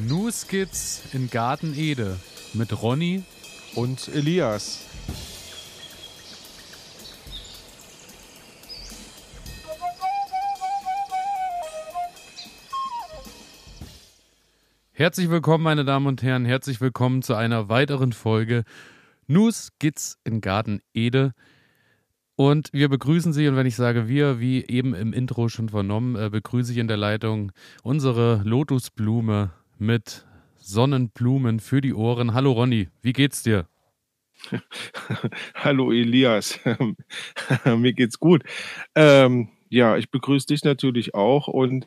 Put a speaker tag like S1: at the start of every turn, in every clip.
S1: New Skits in Garten Ede mit Ronny
S2: und Elias.
S1: Herzlich willkommen, meine Damen und Herren. Herzlich willkommen zu einer weiteren Folge New Skits in Garten Ede. Und wir begrüßen Sie, und wenn ich sage wir, wie eben im Intro schon vernommen, äh, begrüße ich in der Leitung unsere Lotusblume mit Sonnenblumen für die Ohren. Hallo Ronny, wie geht's dir?
S2: Hallo Elias, mir geht's gut. Ähm, ja, ich begrüße dich natürlich auch und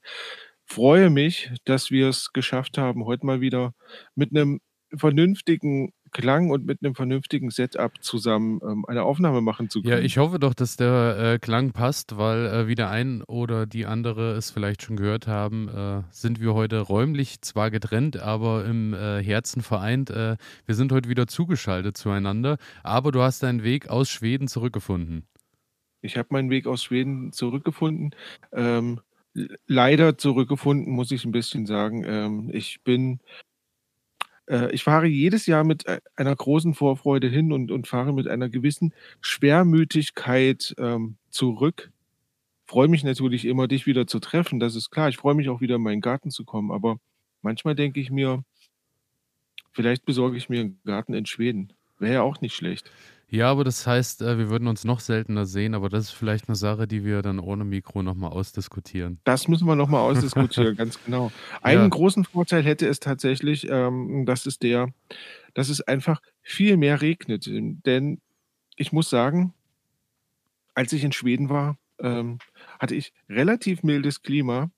S2: freue mich, dass wir es geschafft haben, heute mal wieder mit einem vernünftigen Klang und mit einem vernünftigen Setup zusammen ähm, eine Aufnahme machen zu können.
S1: Ja, ich hoffe doch, dass der äh, Klang passt, weil äh, wie der ein oder die andere es vielleicht schon gehört haben, äh, sind wir heute räumlich zwar getrennt, aber im äh, Herzen vereint. Äh, wir sind heute wieder zugeschaltet zueinander, aber du hast deinen Weg aus Schweden zurückgefunden.
S2: Ich habe meinen Weg aus Schweden zurückgefunden. Ähm, leider zurückgefunden, muss ich ein bisschen sagen. Ähm, ich bin ich fahre jedes Jahr mit äh, einer großen Vorfreude hin und, und fahre mit einer gewissen Schwermütigkeit ähm, zurück. Freue mich natürlich immer, dich wieder zu treffen. Das ist klar. Ich freue mich auch wieder in meinen Garten zu kommen. Aber manchmal denke ich mir, vielleicht besorge ich mir einen Garten in Schweden. Wäre ja auch nicht schlecht.
S1: Ja, aber das heißt, äh, wir würden uns noch seltener sehen, aber das ist vielleicht eine Sache, die wir dann ohne Mikro nochmal ausdiskutieren.
S2: Das müssen wir nochmal ausdiskutieren, ganz genau. Einen ja. großen Vorteil hätte es tatsächlich, ähm, das ist der, dass es einfach viel mehr regnet. Denn ich muss sagen, als ich in Schweden war, ähm, hatte ich relativ mildes Klima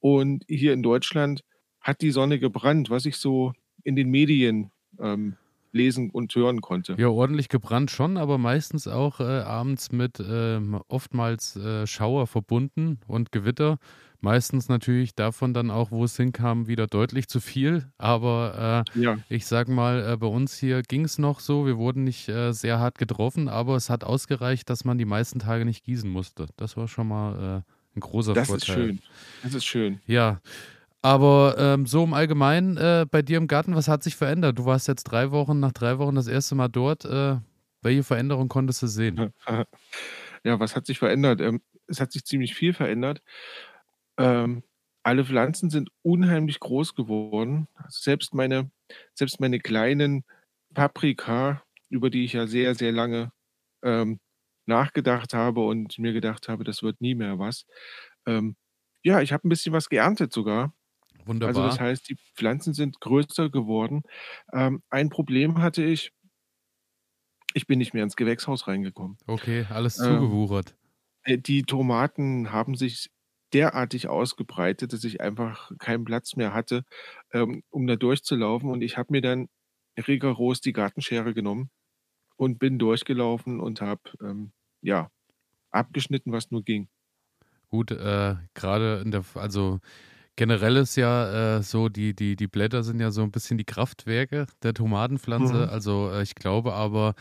S2: und hier in Deutschland hat die Sonne gebrannt, was ich so in den Medien ähm, lesen und hören konnte.
S1: Ja, ordentlich gebrannt schon, aber meistens auch äh, abends mit äh, oftmals äh, Schauer verbunden und Gewitter. Meistens natürlich davon dann auch, wo es hinkam, wieder deutlich zu viel. Aber äh, ja. ich sag mal, äh, bei uns hier ging es noch so. Wir wurden nicht äh, sehr hart getroffen, aber es hat ausgereicht, dass man die meisten Tage nicht gießen musste. Das war schon mal ein großer
S2: das
S1: Vorteil.
S2: Das ist schön. Das ist schön.
S1: Ja. Aber ähm, so im Allgemeinen äh, bei dir im Garten, was hat sich verändert? Du warst jetzt drei Wochen, nach drei Wochen das erste Mal dort. Äh, welche Veränderung konntest du sehen?
S2: Ja, was hat sich verändert? Ähm, es hat sich ziemlich viel verändert. Ähm, alle Pflanzen sind unheimlich groß geworden. Also selbst meine, selbst meine kleinen Paprika, über die ich ja sehr, sehr lange ähm, nachgedacht habe und mir gedacht habe, das wird nie mehr was. Ähm, ja, ich habe ein bisschen was geerntet sogar. Also das heißt, die Pflanzen sind größer geworden. Ähm, ein Problem hatte ich, ich bin nicht mehr ins Gewächshaus reingekommen.
S1: Okay, alles Ähm, zugewuchert.
S2: äh, die Tomaten haben sich derartig ausgebreitet, dass ich einfach keinen Platz mehr hatte, ähm, um da durchzulaufen. Und ich habe mir dann rigoros die Gartenschere genommen und bin durchgelaufen und habe ähm, ja abgeschnitten, was nur ging.
S1: Gut, äh, gerade in der, also Generell ist ja äh, so, die, die, die Blätter sind ja so ein bisschen die Kraftwerke der Tomatenpflanze. Mhm. Also äh, ich glaube aber,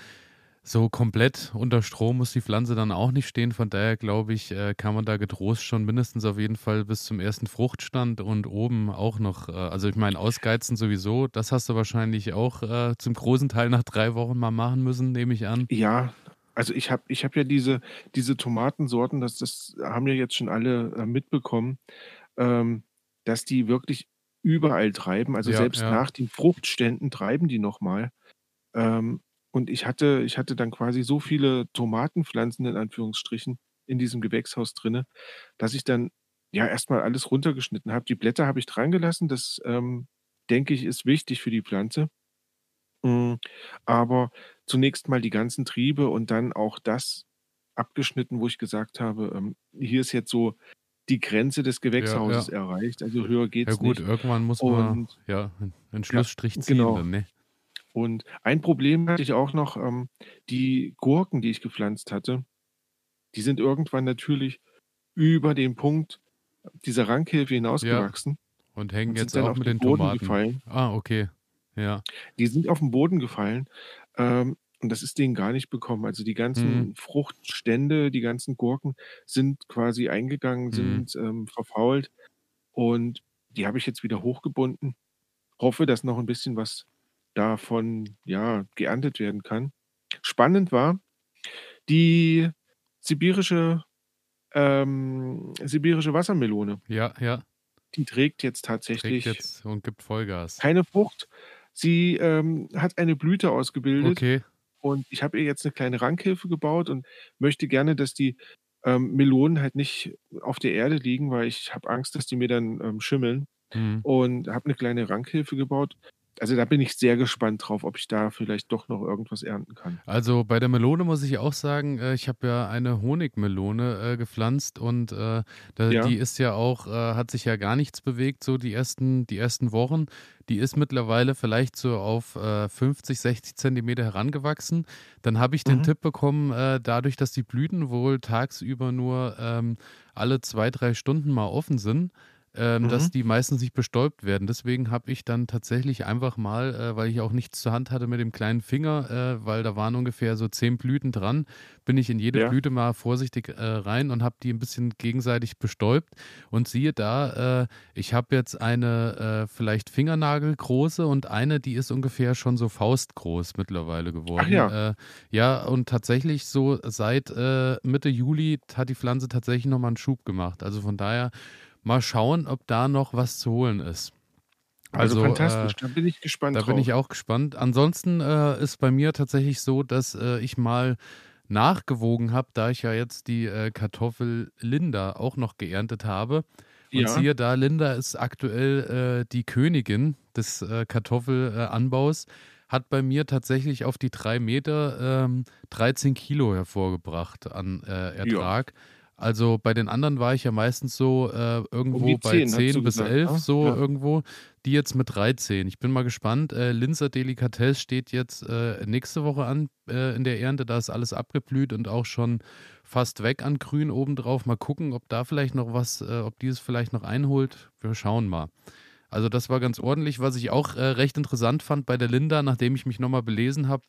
S1: so komplett unter Strom muss die Pflanze dann auch nicht stehen. Von daher glaube ich, äh, kann man da getrost schon mindestens auf jeden Fall bis zum ersten Fruchtstand und oben auch noch, äh, also ich meine, ausgeizen sowieso, das hast du wahrscheinlich auch äh, zum großen Teil nach drei Wochen mal machen müssen, nehme ich an.
S2: Ja, also ich habe ich hab ja diese, diese Tomatensorten, das, das haben ja jetzt schon alle äh, mitbekommen. Ähm, dass die wirklich überall treiben. Also Ja, selbst ja. nach den Fruchtständen treiben die nochmal. Ähm, und ich hatte, ich hatte dann quasi so viele Tomatenpflanzen in Anführungsstrichen in diesem Gewächshaus drinne, dass ich dann ja erstmal alles runtergeschnitten habe. Die Blätter habe ich dran gelassen. Das ähm, denke ich ist wichtig für die Pflanze. Mm, aber zunächst mal die ganzen Triebe und dann auch das abgeschnitten, wo ich gesagt habe, ähm, hier ist jetzt so die Grenze des Gewächshauses ja, ja. erreicht. Also höher geht es
S1: nicht. Ja gut,
S2: nicht.
S1: irgendwann muss man und, ja, einen Schlussstrich ziehen.
S2: Genau.
S1: Dann, ne?
S2: Und ein Problem hatte ich auch noch, ähm, die Gurken, die ich gepflanzt hatte, die sind irgendwann natürlich über den Punkt dieser Rankhilfe hinausgewachsen.
S1: Und hängen und jetzt auch mit den, den Boden Tomaten.
S2: gefallen.
S1: Ah, okay. Ja.
S2: Die sind auf den Boden gefallen. Ähm, und das ist denen gar nicht bekommen. Also die ganzen Mhm. Fruchtstände, die ganzen Gurken sind quasi eingegangen, Mhm. sind, ähm, verfault und die habe ich jetzt wieder hochgebunden hoffe, dass noch ein bisschen was davon, ja, geerntet werden kann. Spannend war die sibirische ähm, sibirische Wassermelone.
S1: Ja, ja.
S2: Die trägt jetzt tatsächlich
S1: Trägt jetzt und gibt Vollgas.
S2: keine Frucht. Sie, ähm, hat eine Blüte ausgebildet
S1: Okay.
S2: Und ich habe ihr jetzt eine kleine Rankhilfe gebaut und möchte gerne, dass die, ähm, Melonen halt nicht auf der Erde liegen, weil ich habe Angst, dass die mir dann, ähm, schimmeln
S1: Mhm.
S2: und habe eine kleine Rankhilfe gebaut also da bin ich sehr gespannt drauf, ob ich da vielleicht doch noch irgendwas ernten kann.
S1: Also bei der Melone muss ich auch sagen, äh, ich habe ja eine Honigmelone äh, gepflanzt und äh, da,
S2: Ja.
S1: die ist ja auch, äh, hat sich ja gar nichts bewegt, so die ersten, die ersten Wochen. Die ist mittlerweile vielleicht so auf äh, 50, 60 Zentimeter herangewachsen. Dann habe ich den
S2: Mhm.
S1: Tipp bekommen, äh, dadurch, dass die Blüten wohl tagsüber nur ähm, alle zwei, drei Stunden mal offen sind, ähm,
S2: Mhm.
S1: dass die meistens nicht bestäubt werden. Deswegen habe ich dann tatsächlich einfach mal, äh, weil ich auch nichts zur Hand hatte mit dem kleinen Finger, äh, weil da waren ungefähr so zehn Blüten dran, bin ich in jede
S2: Ja.
S1: Blüte mal vorsichtig äh, rein und habe die ein bisschen gegenseitig bestäubt. Und siehe da, äh, ich habe jetzt eine äh, vielleicht Fingernagelgroße und eine, die ist ungefähr schon so faustgroß mittlerweile geworden.
S2: ja.
S1: Äh, ja, und tatsächlich so seit Mitte Juli hat die Pflanze tatsächlich nochmal einen Schub gemacht. Also von daher mal schauen, ob da noch was zu holen ist.
S2: Also,
S1: Also,
S2: fantastisch,
S1: äh,
S2: da bin ich gespannt
S1: da
S2: drauf.
S1: bin ich auch gespannt. Ansonsten äh, ist bei mir tatsächlich so, dass äh, ich mal nachgewogen habe, da ich ja jetzt die äh, Kartoffel Linda auch noch geerntet habe. Und
S2: Ja.
S1: siehe da, Linda ist aktuell äh, die Königin des äh, Kartoffelanbaus, hat bei mir tatsächlich auf die drei Meter ähm, 13 Kilo hervorgebracht an Ertrag. Also bei den anderen war ich ja meistens so äh, irgendwo bei
S2: 10, hast
S1: 10
S2: du
S1: bis
S2: gesagt,
S1: 11,
S2: ne?
S1: so
S2: Ja.
S1: irgendwo. Die jetzt mit 13. Ich bin mal gespannt. Äh, Linzer Delikatesse steht jetzt äh, nächste Woche an äh, in der Ernte. Da ist alles abgeblüht und auch schon fast weg an Grün obendrauf. Mal gucken, ob da vielleicht noch was, äh, ob dieses vielleicht noch einholt. Wir schauen mal. Also das war ganz ordentlich. Was ich auch äh, recht interessant fand bei der Linda, nachdem ich mich nochmal belesen habe,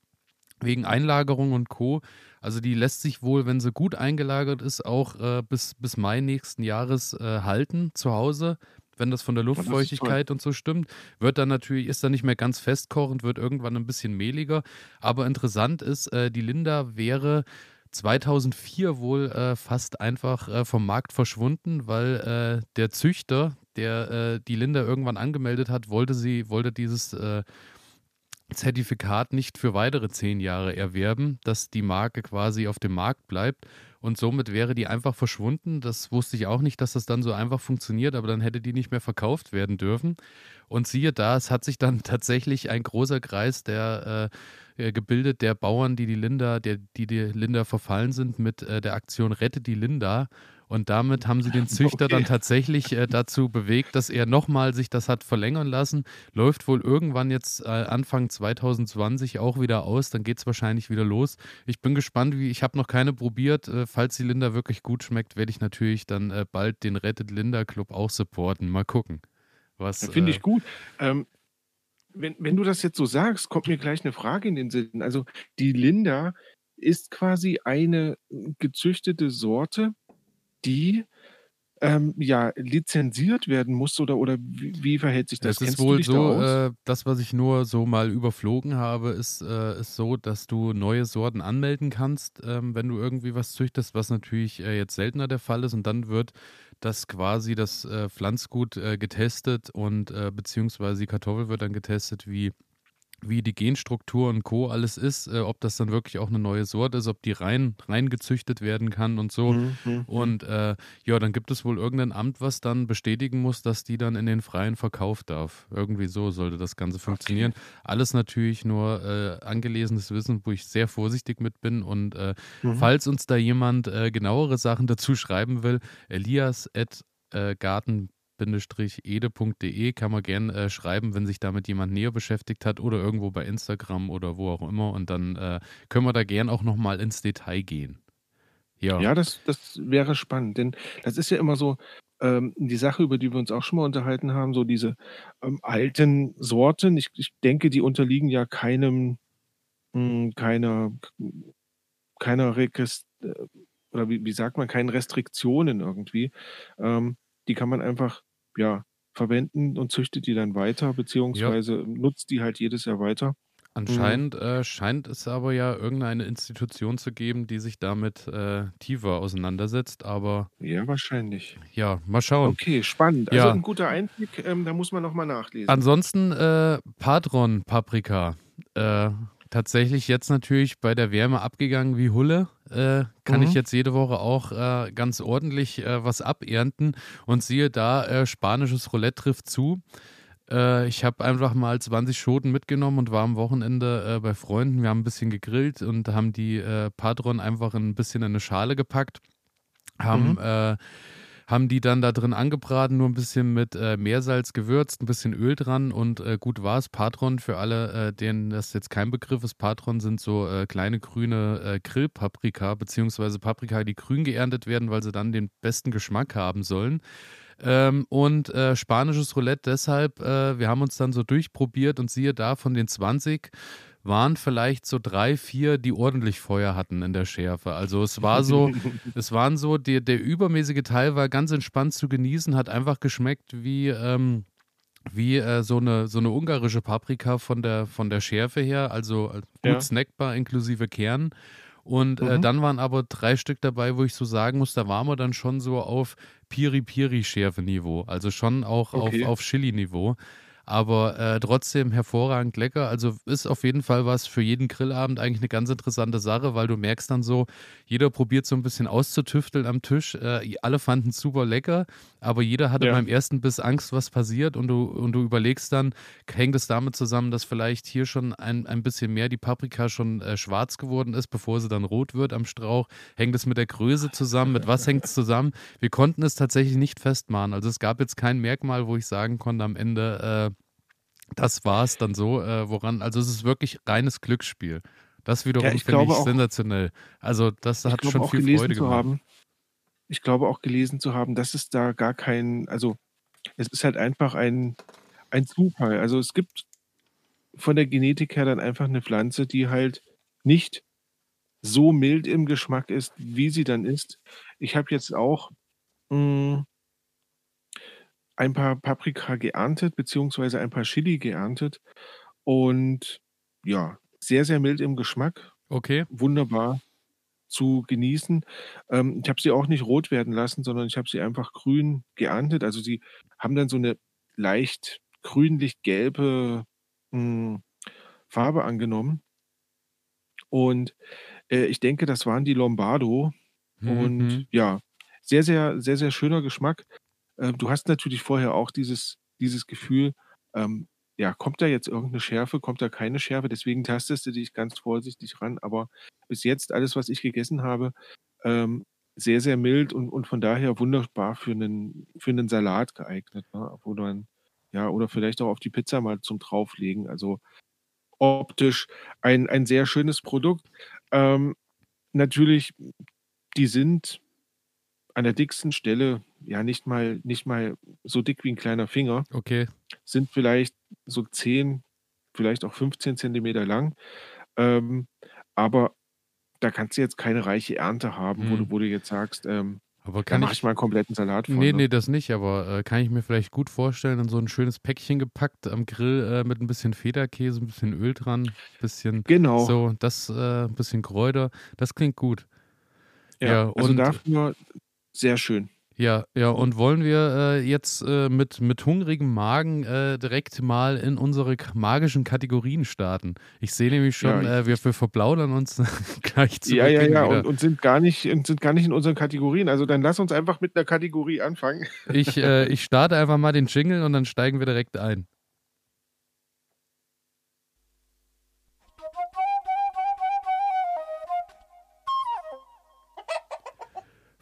S1: wegen Einlagerung und Co. Also die lässt sich wohl, wenn sie gut eingelagert ist, auch äh, bis, bis Mai nächsten Jahres äh, halten zu Hause. Wenn das von der
S2: toll.
S1: Luftfeuchtigkeit und so stimmt, wird dann natürlich, ist dann nicht mehr ganz festkochend, wird irgendwann ein bisschen mehliger. Aber interessant ist, äh, die Linda wäre 2004 wohl äh, fast einfach äh, vom Markt verschwunden, weil äh, der Züchter, der die Linda irgendwann angemeldet hat, wollte sie, wollte dieses Zertifikat nicht für weitere zehn Jahre erwerben, dass die Marke quasi auf dem Markt bleibt. Und somit wäre die einfach verschwunden. Das wusste ich auch nicht, dass das dann so einfach funktioniert, aber dann hätte die nicht mehr verkauft werden dürfen. Und siehe da, es hat sich dann tatsächlich ein großer Kreis der äh, äh, gebildet, der Bauern, die die Linda, der, die die Linda verfallen sind, mit äh, der Aktion Rette die Linda. Und damit haben sie den Züchter
S2: Okay.
S1: dann tatsächlich äh, dazu bewegt, dass er nochmal sich das hat verlängern lassen. Läuft wohl irgendwann jetzt äh, Anfang 2020 auch wieder aus. Dann geht es wahrscheinlich wieder los. Ich bin gespannt, wie ich habe noch keine probiert. Äh, falls die Linda wirklich gut schmeckt, werde ich natürlich dann äh, bald den Rettet Linda Club auch supporten. Mal gucken. Was,
S2: Finde
S1: äh,
S2: ich gut. Ähm, wenn, wenn du das jetzt so sagst, kommt mir gleich eine Frage in den Sinn. Also die Linda ist quasi eine gezüchtete Sorte, die ähm, ja lizenziert werden muss oder, oder wie, wie verhält sich das?
S1: Es ist
S2: Kennst
S1: wohl
S2: da
S1: so,
S2: aus?
S1: äh, das, was ich nur so mal überflogen habe, ist, äh, ist so, dass du neue Sorten anmelden kannst, ähm, wenn du irgendwie was züchtest, was natürlich äh, jetzt seltener der Fall ist. Und dann wird das quasi das äh, Pflanzgut äh, getestet und äh, beziehungsweise die Kartoffel wird dann getestet, wie wie die Genstruktur und Co. alles ist, äh, ob das dann wirklich auch eine neue Sorte ist, ob die rein, rein gezüchtet werden kann und so.
S2: Mhm, mhm, mhm.
S1: Und äh, ja, dann gibt es wohl irgendein Amt, was dann bestätigen muss, dass die dann in den freien Verkauf darf. Irgendwie so sollte das Ganze funktionieren. Alles natürlich nur äh, angelesenes Wissen, wo ich sehr vorsichtig mit bin. Und äh,
S2: Mhm.
S1: falls uns da jemand äh, genauere Sachen dazu schreiben will, elias at äh, garten ede.de kann man gern äh, schreiben, wenn sich damit jemand näher beschäftigt hat oder irgendwo bei Instagram oder wo auch immer und dann äh, können wir da gern auch nochmal ins Detail gehen. Ja.
S2: Ja, das, das wäre spannend, denn das ist ja immer so ähm, die Sache, über die wir uns auch schon mal unterhalten haben, so diese ähm, alten Sorten. Ich, ich denke, die unterliegen ja keinem, mh, keiner, keiner Regist äh, oder wie, wie sagt man, keinen Restriktionen irgendwie. Ähm, die kann man einfach, ja, verwenden und züchtet die dann weiter, beziehungsweise nutzt die halt jedes Jahr weiter.
S1: Anscheinend äh, scheint es aber ja irgendeine Institution zu geben, die sich damit äh, tiefer auseinandersetzt, aber
S2: Ja, wahrscheinlich.
S1: ja, mal schauen.
S2: Okay, spannend. Also
S1: Ja.
S2: ein guter Einblick, ähm, da muss man noch mal nachlesen.
S1: Ansonsten äh, Patron Paprika. Äh, tatsächlich jetzt natürlich bei der Wärme abgegangen wie Hulle. Äh, kann
S2: Mhm.
S1: ich jetzt jede Woche auch äh, ganz ordentlich äh, was abernten und siehe da, äh, spanisches Roulette trifft zu. Äh, ich habe einfach mal 20 Schoten mitgenommen und war am Wochenende äh, bei Freunden. Wir haben ein bisschen gegrillt und haben die Patron einfach ein bisschen in eine Schale gepackt. Haben
S2: Mhm.
S1: Haben die dann da drin angebraten, nur ein bisschen mit äh, Meersalz gewürzt, ein bisschen Öl dran und äh, gut war's. Patron, für alle, äh, denen das jetzt kein Begriff ist, Patron sind so äh, kleine grüne äh, Grillpaprika, beziehungsweise Paprika, die grün geerntet werden, weil sie dann den besten Geschmack haben sollen. Ähm, und äh, spanisches Roulette deshalb, äh, wir haben uns dann so durchprobiert und siehe da, von den 20 waren vielleicht so drei, vier, die ordentlich Feuer hatten in der Schärfe. Also es war so, es waren so, der, der übermäßige Teil war ganz entspannt zu genießen, hat einfach geschmeckt wie, ähm, wie äh, so, eine, so eine ungarische Paprika von der, von der Schärfe her, also äh, gut
S2: Ja.
S1: snackbar inklusive Kern. Und äh,
S2: Mhm.
S1: dann waren aber drei Stück dabei, wo ich so sagen muss, da waren wir dann schon so auf Piri-Piri-Schärfe-Niveau. Also schon auch
S2: Okay.
S1: auf, auf Chili-Niveau. Aber äh, trotzdem hervorragend lecker. Also ist auf jeden Fall was für jeden Grillabend eigentlich eine ganz interessante Sache, weil du merkst dann so, jeder probiert so ein bisschen auszutüfteln am Tisch. Äh, alle fanden es super lecker, aber jeder hatte
S2: Ja.
S1: beim ersten Biss Angst, was passiert. Und du, und du überlegst dann, hängt es damit zusammen, dass vielleicht hier schon ein, ein bisschen mehr die Paprika schon äh, schwarz geworden ist, bevor sie dann rot wird am Strauch? Hängt es mit der Größe zusammen? Mit was hängt es zusammen? Wir konnten es tatsächlich nicht festmachen. Also es gab jetzt kein Merkmal, wo ich sagen konnte am Ende, äh, das war es dann so, äh, woran, also es ist wirklich reines Glücksspiel. Das wiederum
S2: Ja, ich
S1: finde ich
S2: auch-
S1: sensationell. Also das
S2: ich
S1: hat schon viel Freude
S2: zu
S1: gemacht.
S2: haben, ich glaube auch gelesen zu haben, dass es da gar kein, also es ist halt einfach ein, ein Zufall. Also es gibt von der Genetik her dann einfach eine Pflanze, die halt nicht so mild im Geschmack ist, wie sie dann ist. Ich habe jetzt auch mh, ein paar Paprika geerntet, beziehungsweise ein paar Chili geerntet. Und ja, sehr, sehr mild im Geschmack.
S1: Okay,
S2: Wunderbar zu genießen. Ähm, ich habe sie auch nicht rot werden lassen, sondern ich habe sie einfach grün geerntet. Also sie haben dann so eine leicht grünlich-gelbe mh, Farbe angenommen. Und äh, ich denke, das waren die Lombardo. Und
S1: Mhm.
S2: ja, sehr, sehr, sehr, sehr schöner Geschmack. Äh, du hast natürlich vorher auch dieses, dieses Gefühl, ähm, ja, kommt da jetzt irgendeine Schärfe, kommt da keine Schärfe? Deswegen tastest du dich ganz vorsichtig ran. Aber bis jetzt, alles, was ich gegessen habe, ähm, sehr, sehr mild und, und von daher wunderbar für einen, für einen Salat geeignet. Ne? Wo dann, ja, oder vielleicht auch auf die Pizza mal zum Drauflegen. Also optisch ein, ein sehr schönes Produkt. Ähm, natürlich, die sind an der dicksten Stelle ja nicht mal, nicht mal so dick wie ein kleiner Finger,
S1: okay.
S2: sind vielleicht so 10, vielleicht auch 15 Zentimeter lang. Ähm, aber da kannst du jetzt keine reiche Ernte haben, wo,
S1: Mhm.
S2: du, wo du jetzt sagst, ähm,
S1: Aber
S2: da
S1: kann
S2: mache
S1: ich,
S2: ich mal einen kompletten Salat von.
S1: Nee,
S2: ne?
S1: nee, das nicht, aber äh, kann ich mir vielleicht gut vorstellen, in so ein schönes Päckchen gepackt am Grill äh, mit ein bisschen Federkäse, ein bisschen Öl dran, bisschen
S2: Genau.
S1: so, das, äh, ein bisschen Kräuter, das klingt gut.
S2: Ja,
S1: Ja,
S2: also
S1: und
S2: dafür sehr schön.
S1: ja, ja, und wollen wir äh, jetzt äh, mit, mit hungrigem Magen äh, direkt mal in unsere magischen Kategorien starten? Ich sehe nämlich schon,
S2: Ja,
S1: äh, wir, wir verplaudern uns gleich zu
S2: Ja, ja, ja, und, und sind gar nicht, sind gar nicht in unseren Kategorien. Also dann lass uns einfach mit einer Kategorie anfangen.
S1: Ich, äh, ich starte einfach mal den Jingle und dann steigen wir direkt ein.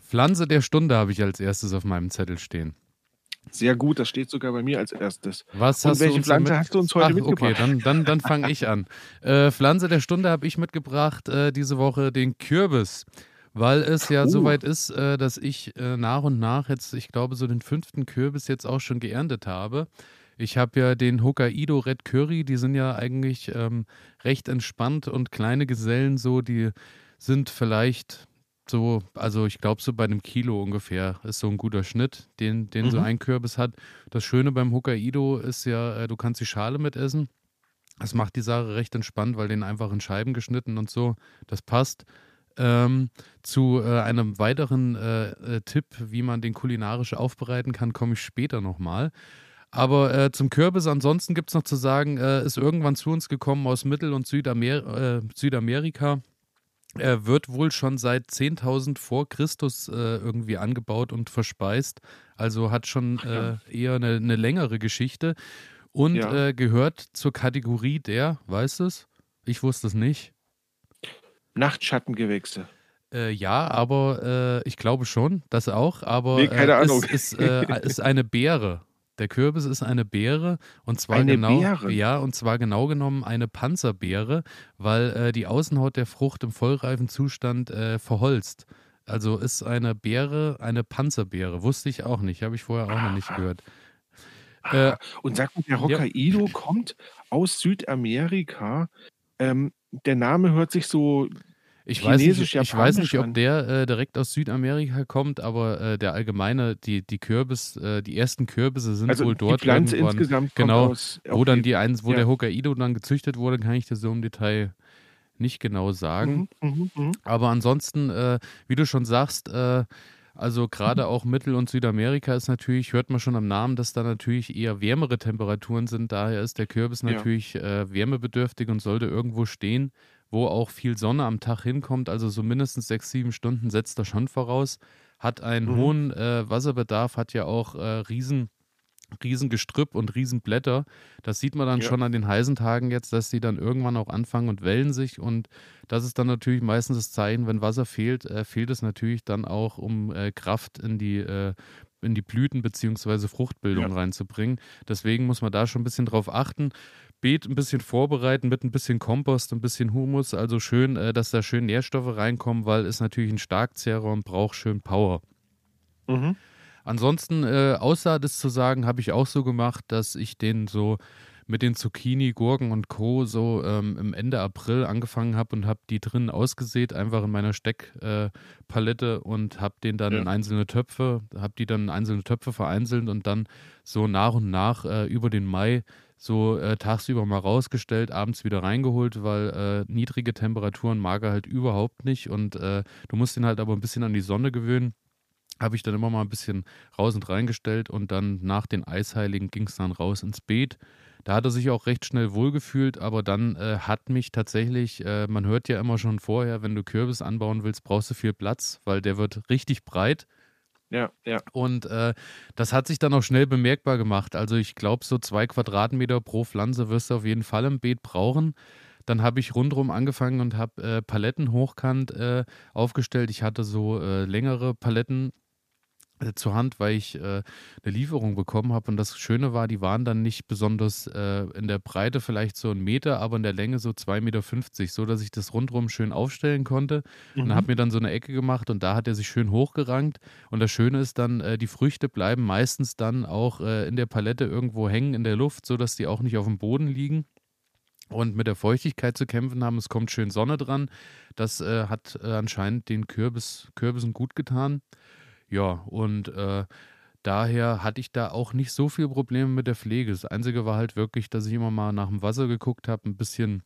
S1: Pflanze der Stunde habe ich als erstes auf meinem Zettel stehen.
S2: Sehr gut, das steht sogar bei mir als erstes.
S1: Was
S2: Und
S1: hast
S2: welche
S1: du uns
S2: Pflanze hast du uns heute
S1: Ach,
S2: mitgebracht?
S1: Okay, dann, dann, dann fange ich an. Äh, Pflanze der Stunde habe ich mitgebracht äh, diese Woche den Kürbis, weil es ja
S2: Oh.
S1: soweit ist, äh, dass ich äh, nach und nach jetzt, ich glaube, so den fünften Kürbis jetzt auch schon geerntet habe. Ich habe ja den Hokkaido Red Curry, die sind ja eigentlich ähm, recht entspannt und kleine Gesellen so, die sind vielleicht so, also ich glaube so bei einem Kilo ungefähr ist so ein guter Schnitt, den, den mhm. so ein Kürbis hat. Das Schöne beim Hokkaido ist ja, äh, du kannst die Schale mitessen. Das macht die Sache recht entspannt, weil den einfach in Scheiben geschnitten und so, das passt. Ähm, zu äh, einem weiteren äh, äh, Tipp, wie man den kulinarisch aufbereiten kann, komme ich später nochmal. Aber äh, zum Kürbis ansonsten gibt es noch zu sagen, äh, ist irgendwann zu uns gekommen aus Mittel- und Südamer äh, Südamerika. Er wird wohl schon seit 10.000 vor Christus irgendwie angebaut und verspeist. Also hat schon eher eine, eine, längere Geschichte und ja. gehört zur Kategorie der, weißt du es? Ich wusste es nicht.
S2: Nachtschattengewächse.
S1: Äh, ja, aber äh, ich glaube schon, das auch. Aber
S2: nee, keine
S1: äh,
S2: Ahnung.
S1: Ist, ist, äh, ist eine Beere. Der Kürbis ist eine Beere und zwar
S2: eine
S1: genau
S2: Beere?
S1: ja und zwar genau genommen eine Panzerbeere, weil äh, die Außenhaut der Frucht im vollreifen Zustand äh, verholzt. Also ist eine Beere eine Panzerbeere. Wusste ich auch nicht, habe ich vorher auch noch nicht gehört.
S2: Äh, und sag mal, der Hokkaido ja. kommt aus Südamerika. Ähm, der Name hört sich so
S1: ich weiß, nicht, ich weiß nicht, ob der äh, direkt aus Südamerika kommt, aber äh, der allgemeine, die, die Kürbis, äh, die ersten Kürbisse sind
S2: also
S1: wohl dort
S2: die Pflanze irgendwann. insgesamt
S1: genau,
S2: aus,
S1: wo dann die eins, wo ja. der Hokkaido dann gezüchtet wurde, kann ich dir so im Detail nicht genau sagen. Mhm, mh, mh. Aber ansonsten, äh, wie du schon sagst, äh, also gerade mhm. auch Mittel- und Südamerika ist natürlich, hört man schon am Namen, dass da natürlich eher wärmere Temperaturen sind. Daher ist der Kürbis ja. natürlich äh, wärmebedürftig und sollte irgendwo stehen, wo auch viel Sonne am Tag hinkommt, also so mindestens sechs, sieben Stunden setzt er schon voraus. Hat einen mhm. hohen äh, Wasserbedarf, hat ja auch äh, riesen, riesen Gestrüpp und riesen Blätter. Das sieht man dann ja. schon an den heißen Tagen jetzt, dass die dann irgendwann auch anfangen und wellen sich. Und das ist dann natürlich meistens das Zeichen, wenn Wasser fehlt, äh, fehlt es natürlich dann auch, um äh, Kraft in die äh, in die Blüten bzw. Fruchtbildung ja. reinzubringen. Deswegen muss man da schon ein bisschen drauf achten. Beet ein bisschen vorbereiten mit ein bisschen Kompost, ein bisschen Humus. Also schön, äh, dass da schön Nährstoffe reinkommen, weil es natürlich ein Starkzehrer und braucht schön Power. Mhm. Ansonsten, äh, außer das zu sagen, habe ich auch so gemacht, dass ich den so mit den Zucchini, Gurken und Co. so ähm, im Ende April angefangen habe und habe die drinnen ausgesät, einfach in meiner Steckpalette äh, und habe den dann ja. in einzelne Töpfe, habe die dann in einzelne Töpfe vereinzelt und dann so nach und nach äh, über den Mai so äh, tagsüber mal rausgestellt, abends wieder reingeholt, weil äh, niedrige Temperaturen mag er halt überhaupt nicht und äh, du musst ihn halt aber ein bisschen an die Sonne gewöhnen. Habe ich dann immer mal ein bisschen raus und reingestellt und dann nach den Eisheiligen ging es dann raus ins Beet. Da hat er sich auch recht schnell wohlgefühlt, aber dann äh, hat mich tatsächlich, äh, man hört ja immer schon vorher, wenn du Kürbis anbauen willst, brauchst du viel Platz, weil der wird richtig breit
S2: ja, ja.
S1: Und äh, das hat sich dann auch schnell bemerkbar gemacht. Also ich glaube, so zwei Quadratmeter pro Pflanze wirst du auf jeden Fall im Beet brauchen. Dann habe ich rundherum angefangen und habe äh, Paletten hochkant äh, aufgestellt. Ich hatte so äh, längere Paletten zur Hand, weil ich äh, eine Lieferung bekommen habe. Und das Schöne war, die waren dann nicht besonders äh, in der Breite vielleicht so ein Meter, aber in der Länge so 2,50 Meter, so dass ich das rundherum schön aufstellen konnte. Mhm. Und habe mir dann so eine Ecke gemacht und da hat er sich schön hochgerankt. Und das Schöne ist dann, äh, die Früchte bleiben meistens dann auch äh, in der Palette irgendwo hängen in der Luft, sodass die auch nicht auf dem Boden liegen und mit der Feuchtigkeit zu kämpfen haben. Es kommt schön Sonne dran. Das äh, hat äh, anscheinend den Kürbis, Kürbissen gut getan. Ja, und äh, daher hatte ich da auch nicht so viel Probleme mit der Pflege. Das Einzige war halt wirklich, dass ich immer mal nach dem Wasser geguckt habe, ein bisschen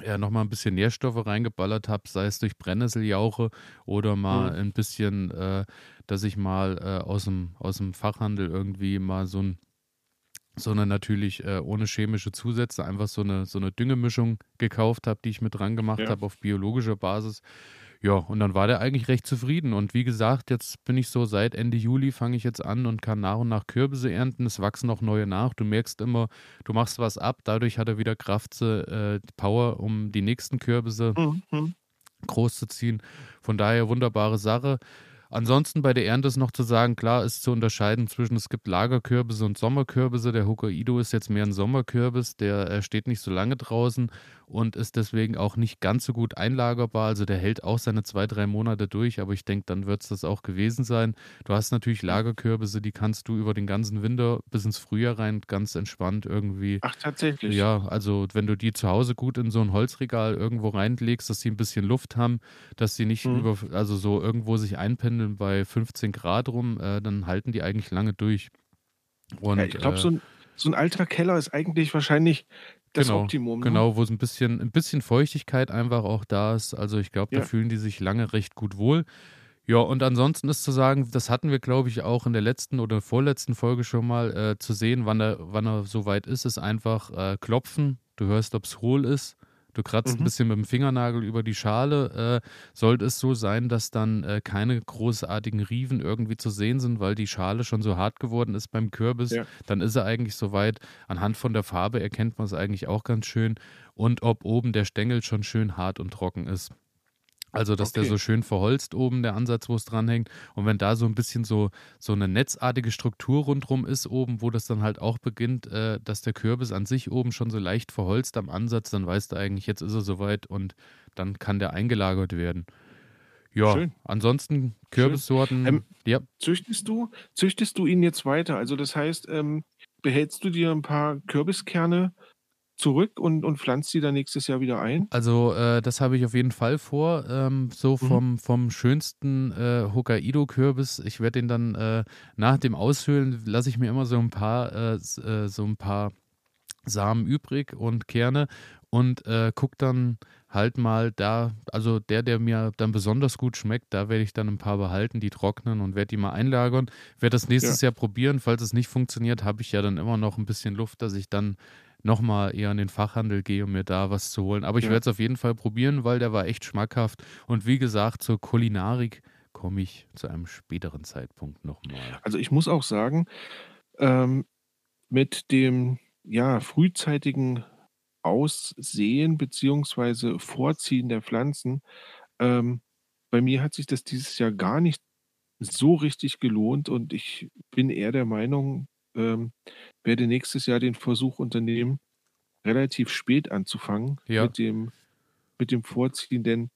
S1: ja, nochmal ein bisschen Nährstoffe reingeballert habe, sei es durch Brennnesseljauche oder mal mhm. ein bisschen, äh, dass ich mal äh, aus, dem, aus dem Fachhandel irgendwie mal so ein so eine natürlich äh, ohne chemische Zusätze, einfach so eine, so eine Düngemischung gekauft habe, die ich mit dran gemacht ja. habe auf biologischer Basis. Ja, und dann war der eigentlich recht zufrieden. Und wie gesagt, jetzt bin ich so seit Ende Juli fange ich jetzt an und kann nach und nach Kürbisse ernten. Es wachsen noch neue nach. Du merkst immer, du machst was ab, dadurch hat er wieder Kraft, äh, Power, um die nächsten Kürbisse mhm. groß zu ziehen. Von daher wunderbare Sache. Ansonsten bei der Ernte ist noch zu sagen, klar ist zu unterscheiden zwischen, es gibt Lagerkürbisse und Sommerkürbisse. Der Hokkaido ist jetzt mehr ein Sommerkürbis, der äh, steht nicht so lange draußen und ist deswegen auch nicht ganz so gut einlagerbar. Also der hält auch seine zwei, drei Monate durch, aber ich denke, dann wird es das auch gewesen sein. Du hast natürlich Lagerkürbisse, die kannst du über den ganzen Winter bis ins Frühjahr rein ganz entspannt irgendwie.
S2: Ach, tatsächlich.
S1: Ja, also wenn du die zu Hause gut in so ein Holzregal irgendwo reinlegst, dass sie ein bisschen Luft haben, dass sie nicht mhm. über, also so irgendwo sich einpendeln bei 15 Grad rum, äh, dann halten die eigentlich lange durch.
S2: Und, ja, ich glaube, äh, so, ein, so ein alter Keller ist eigentlich wahrscheinlich das
S1: genau,
S2: Optimum.
S1: Ne? Genau, wo es ein bisschen, ein bisschen Feuchtigkeit einfach auch da ist. Also ich glaube, ja. da fühlen die sich lange recht gut wohl. Ja, und ansonsten ist zu sagen, das hatten wir, glaube ich, auch in der letzten oder vorletzten Folge schon mal äh, zu sehen, wann er, wann er soweit ist, ist einfach äh, klopfen. Du hörst, ob es hohl ist. Du kratzt mhm. ein bisschen mit dem Fingernagel über die Schale. Äh, sollte es so sein, dass dann äh, keine großartigen Riefen irgendwie zu sehen sind, weil die Schale schon so hart geworden ist beim Kürbis, ja. dann ist er eigentlich soweit. Anhand von der Farbe erkennt man es eigentlich auch ganz schön. Und ob oben der Stängel schon schön hart und trocken ist. Also, dass okay. der so schön verholzt oben, der Ansatz, wo es dranhängt. Und wenn da so ein bisschen so, so eine netzartige Struktur rundherum ist oben, wo das dann halt auch beginnt, äh, dass der Kürbis an sich oben schon so leicht verholzt am Ansatz, dann weißt du eigentlich, jetzt ist er soweit und dann kann der eingelagert werden. Ja, Schön. ansonsten Kürbissorten. Ähm,
S2: ja. Züchtest du, züchtest du ihn jetzt weiter? Also das heißt, ähm, behältst du dir ein paar Kürbiskerne zurück und, und pflanzt sie dann nächstes Jahr wieder ein?
S1: Also äh, das habe ich auf jeden Fall vor. Ähm, so mhm. vom, vom schönsten äh, Hokkaido-Kürbis. Ich werde den dann äh, nach dem Aushöhlen lasse ich mir immer so ein paar äh, äh, so ein paar Samen übrig und Kerne und äh, guck dann halt mal da, also der, der mir dann besonders gut schmeckt, da werde ich dann ein paar behalten, die trocknen und werde die mal einlagern. Werde das nächstes ja. Jahr probieren. Falls es nicht funktioniert, habe ich ja dann immer noch ein bisschen Luft, dass ich dann nochmal eher in den Fachhandel gehe, um mir da was zu holen. Aber ich ja. werde es auf jeden Fall probieren, weil der war echt schmackhaft. Und wie gesagt, zur Kulinarik komme ich zu einem späteren Zeitpunkt nochmal.
S2: Also ich muss auch sagen, ähm, mit dem ja, frühzeitigen Aussehen bzw. Vorziehen der Pflanzen, ähm, bei mir hat sich das dieses Jahr gar nicht so richtig gelohnt und ich bin eher der Meinung, ähm, werde nächstes Jahr den Versuch unternehmen, relativ spät anzufangen Ja. mit dem, mit dem Vorziehen, denn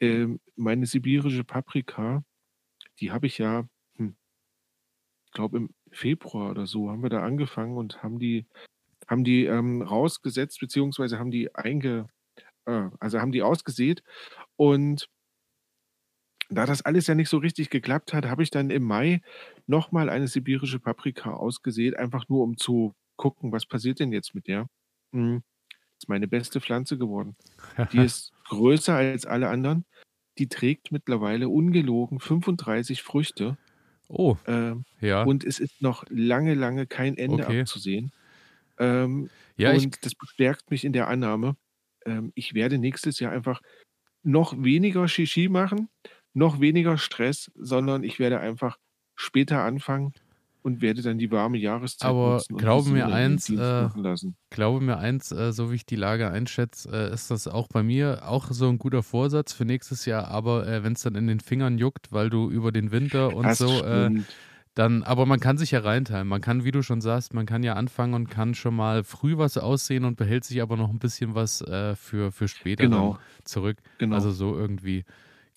S2: ähm, meine sibirische Paprika, die habe ich ja, hm, ich glaube im Februar oder so, haben wir da angefangen und haben die, haben die ähm, rausgesetzt, beziehungsweise haben die einge, äh, also haben die ausgesät und da das alles ja nicht so richtig geklappt hat, habe ich dann im Mai nochmal eine sibirische Paprika ausgesät, einfach nur um zu gucken, was passiert denn jetzt mit der. Mhm. Ist meine beste Pflanze geworden. Die ist größer als alle anderen. Die trägt mittlerweile ungelogen 35 Früchte.
S1: Oh, ähm, ja.
S2: Und es ist noch lange, lange kein Ende okay. abzusehen. Ähm, ja, und das bestärkt mich in der Annahme, ähm, ich werde nächstes Jahr einfach noch weniger Shishi machen noch weniger Stress, sondern ich werde einfach später anfangen und werde dann die warme Jahreszeit
S1: Aber nutzen glaube mir eins, äh, glaube mir eins, äh, so wie ich die Lage einschätze, äh, ist das auch bei mir auch so ein guter Vorsatz für nächstes Jahr. Aber äh, wenn es dann in den Fingern juckt, weil du über den Winter und das so, äh, dann, aber man kann sich ja reinteilen. Man kann, wie du schon sagst, man kann ja anfangen und kann schon mal früh was aussehen und behält sich aber noch ein bisschen was äh, für, für später genau. zurück. Genau. Also so irgendwie.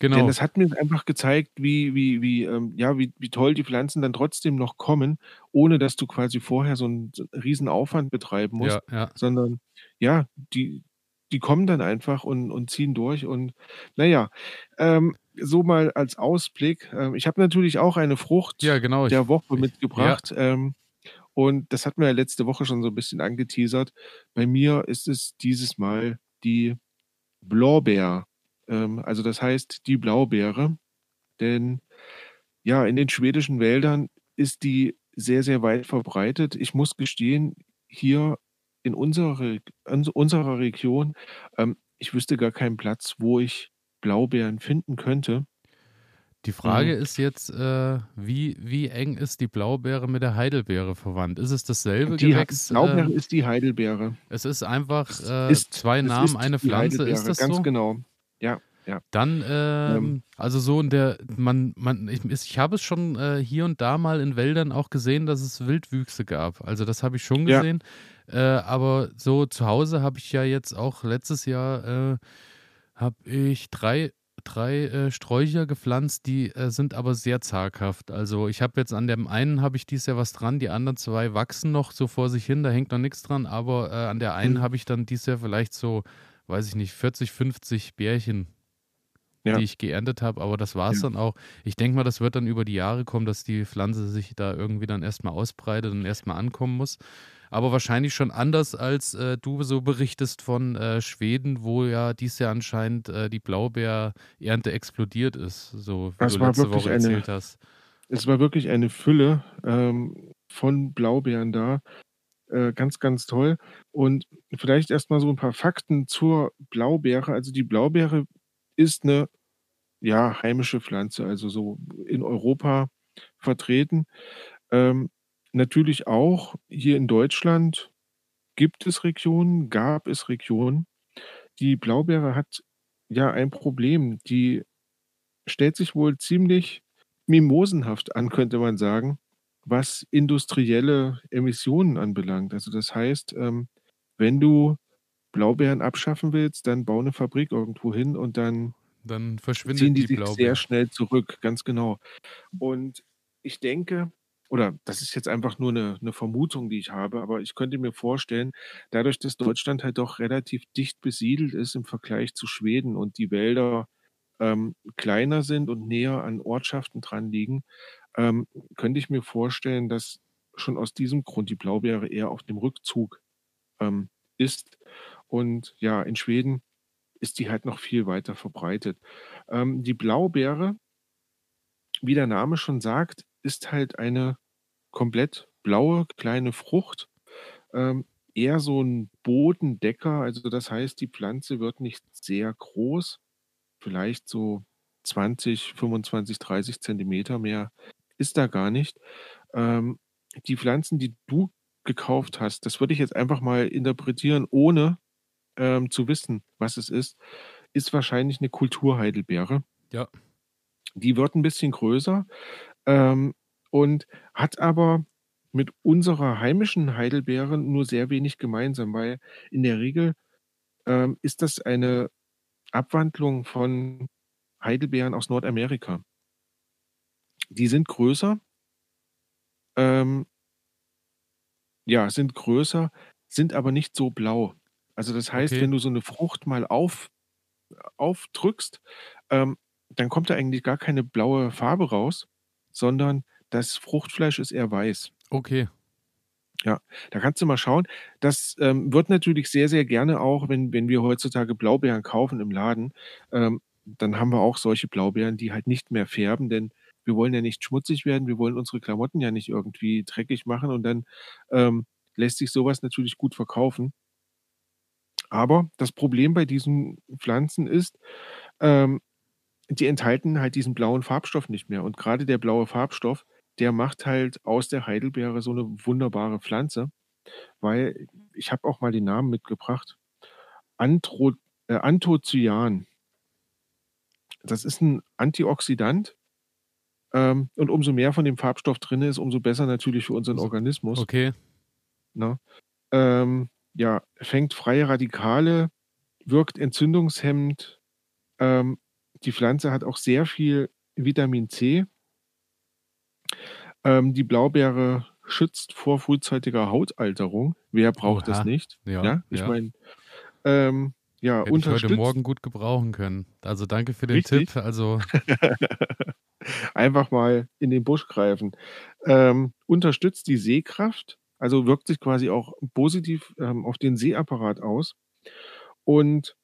S2: Genau. Denn es hat mir einfach gezeigt, wie, wie, wie, ähm, ja, wie, wie toll die Pflanzen dann trotzdem noch kommen, ohne dass du quasi vorher so einen, riesen Aufwand betreiben musst,
S1: ja, ja.
S2: sondern ja, die, die kommen dann einfach und, und ziehen durch. Und naja, ähm, so mal als Ausblick. Ähm, ich habe natürlich auch eine Frucht
S1: ja, genau.
S2: der Woche mitgebracht. Ja. Ähm, und das hat mir letzte Woche schon so ein bisschen angeteasert. Bei mir ist es dieses Mal die Blaubeer. Ähm, also das heißt die Blaubeere. Denn ja, in den schwedischen Wäldern ist die sehr, sehr weit verbreitet. Ich muss gestehen, hier in unserer, in unserer Region, ähm, ich wüsste gar keinen Platz, wo ich Blaubeeren finden könnte.
S1: Die Frage mhm. ist jetzt, äh, wie, wie eng ist die Blaubeere mit der Heidelbeere verwandt? Ist es dasselbe
S2: die
S1: Gewächs?
S2: Blaubeere äh, ist die Heidelbeere.
S1: Es ist einfach äh, ist, zwei Namen, eine Pflanze. Ist das
S2: ganz
S1: so?
S2: genau. Ja. ja.
S1: Dann, ähm, ähm, also so in der, man, man, ich, ich habe es schon äh, hier und da mal in Wäldern auch gesehen, dass es Wildwüchse gab. Also das habe ich schon gesehen. Ja. Äh, aber so zu Hause habe ich ja jetzt auch letztes Jahr äh, habe ich drei drei äh, Sträucher gepflanzt, die äh, sind aber sehr zaghaft. Also ich habe jetzt an dem einen habe ich dieses Jahr was dran, die anderen zwei wachsen noch so vor sich hin, da hängt noch nichts dran, aber äh, an der einen mhm. habe ich dann dieses Jahr vielleicht so, weiß ich nicht, 40, 50 Bärchen, ja. die ich geerntet habe, aber das war es ja. dann auch. Ich denke mal, das wird dann über die Jahre kommen, dass die Pflanze sich da irgendwie dann erstmal ausbreitet und erstmal ankommen muss aber wahrscheinlich schon anders, als äh, du so berichtest von äh, Schweden, wo ja dies Jahr anscheinend äh, die Blaubeerernte explodiert ist, so wie das du letzte Woche eine, erzählt hast.
S2: Es war wirklich eine Fülle ähm, von Blaubeeren da. Äh, ganz, ganz toll. Und vielleicht erstmal so ein paar Fakten zur Blaubeere. Also die Blaubeere ist eine ja, heimische Pflanze, also so in Europa vertreten. Ähm, natürlich auch hier in Deutschland gibt es Regionen, gab es Regionen. Die Blaubeere hat ja ein Problem. Die stellt sich wohl ziemlich mimosenhaft an, könnte man sagen, was industrielle Emissionen anbelangt. Also das heißt, ähm, wenn du Blaubeeren abschaffen willst, dann bau eine Fabrik irgendwo hin und dann,
S1: dann ziehen die, die sich
S2: sehr schnell zurück, ganz genau. Und ich denke, oder das ist jetzt einfach nur eine, eine Vermutung, die ich habe, aber ich könnte mir vorstellen, dadurch, dass Deutschland halt doch relativ dicht besiedelt ist im Vergleich zu Schweden und die Wälder ähm, kleiner sind und näher an Ortschaften dran liegen, ähm, könnte ich mir vorstellen, dass schon aus diesem Grund die Blaubeere eher auf dem Rückzug ähm, ist. Und ja, in Schweden ist die halt noch viel weiter verbreitet. Ähm, die Blaubeere, wie der Name schon sagt, ist halt eine komplett blaue kleine Frucht, ähm, eher so ein Bodendecker. Also das heißt, die Pflanze wird nicht sehr groß, vielleicht so 20, 25, 30 Zentimeter mehr ist da gar nicht. Ähm, die Pflanzen, die du gekauft hast, das würde ich jetzt einfach mal interpretieren, ohne ähm, zu wissen, was es ist, ist wahrscheinlich eine Kulturheidelbeere.
S1: Ja.
S2: Die wird ein bisschen größer. Ähm, und hat aber mit unserer heimischen Heidelbeere nur sehr wenig gemeinsam, weil in der Regel ähm, ist das eine Abwandlung von Heidelbeeren aus Nordamerika. Die sind größer, ähm, ja, sind größer, sind aber nicht so blau. Also das heißt, okay. wenn du so eine Frucht mal auf, aufdrückst, ähm, dann kommt da eigentlich gar keine blaue Farbe raus, sondern das Fruchtfleisch ist eher weiß.
S1: Okay.
S2: Ja, da kannst du mal schauen. Das ähm, wird natürlich sehr, sehr gerne auch, wenn, wenn wir heutzutage Blaubeeren kaufen im Laden, ähm, dann haben wir auch solche Blaubeeren, die halt nicht mehr färben, denn wir wollen ja nicht schmutzig werden, wir wollen unsere Klamotten ja nicht irgendwie dreckig machen und dann ähm, lässt sich sowas natürlich gut verkaufen. Aber das Problem bei diesen Pflanzen ist, ähm, die enthalten halt diesen blauen Farbstoff nicht mehr. Und gerade der blaue Farbstoff, der macht halt aus der Heidelbeere so eine wunderbare Pflanze, weil ich habe auch mal den Namen mitgebracht. Antro, äh, Anthocyan. Das ist ein Antioxidant. Ähm, und umso mehr von dem Farbstoff drin ist, umso besser natürlich für unseren Organismus.
S1: Okay.
S2: Na? Ähm, ja, fängt freie Radikale, wirkt entzündungshemmend. Ähm, die Pflanze hat auch sehr viel Vitamin C. Ähm, die Blaubeere schützt vor frühzeitiger Hautalterung. Wer braucht Oha. das nicht?
S1: Ja, ja?
S2: ich ja. meine, ähm, ja,
S1: Hätte unterstützt. Ich heute Morgen gut gebrauchen können. Also danke für den Richtig. Tipp. Also
S2: einfach mal in den Busch greifen. Ähm, unterstützt die Sehkraft, also wirkt sich quasi auch positiv ähm, auf den Sehapparat aus. Und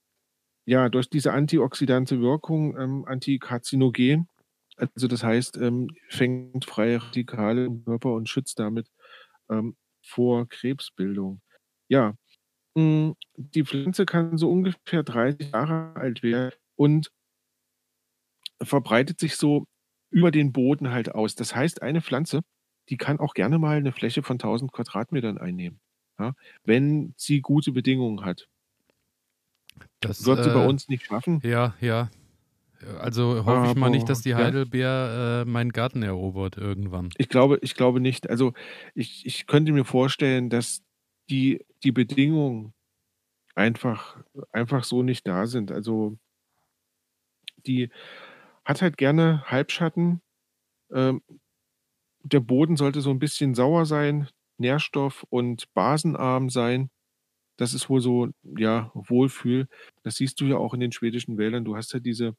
S2: ja, durch diese antioxidante Wirkung, ähm, antikarzinogen, also das heißt, ähm, fängt freie Radikale im Körper und schützt damit ähm, vor Krebsbildung. Ja, die Pflanze kann so ungefähr 30 Jahre alt werden und verbreitet sich so über den Boden halt aus. Das heißt, eine Pflanze, die kann auch gerne mal eine Fläche von 1000 Quadratmetern einnehmen, ja, wenn sie gute Bedingungen hat. Das wird sie bei
S1: äh,
S2: uns nicht schaffen.
S1: Ja, ja. Also hoffe ich mal nicht, dass die Heidelbeer äh, meinen Garten erobert irgendwann.
S2: Ich glaube, ich glaube nicht. Also ich, ich könnte mir vorstellen, dass die, die Bedingungen einfach, einfach so nicht da sind. Also die hat halt gerne Halbschatten. Ähm, der Boden sollte so ein bisschen sauer sein, nährstoff- und basenarm sein. Das ist wohl so, ja, Wohlfühl. Das siehst du ja auch in den schwedischen Wäldern. Du hast ja diese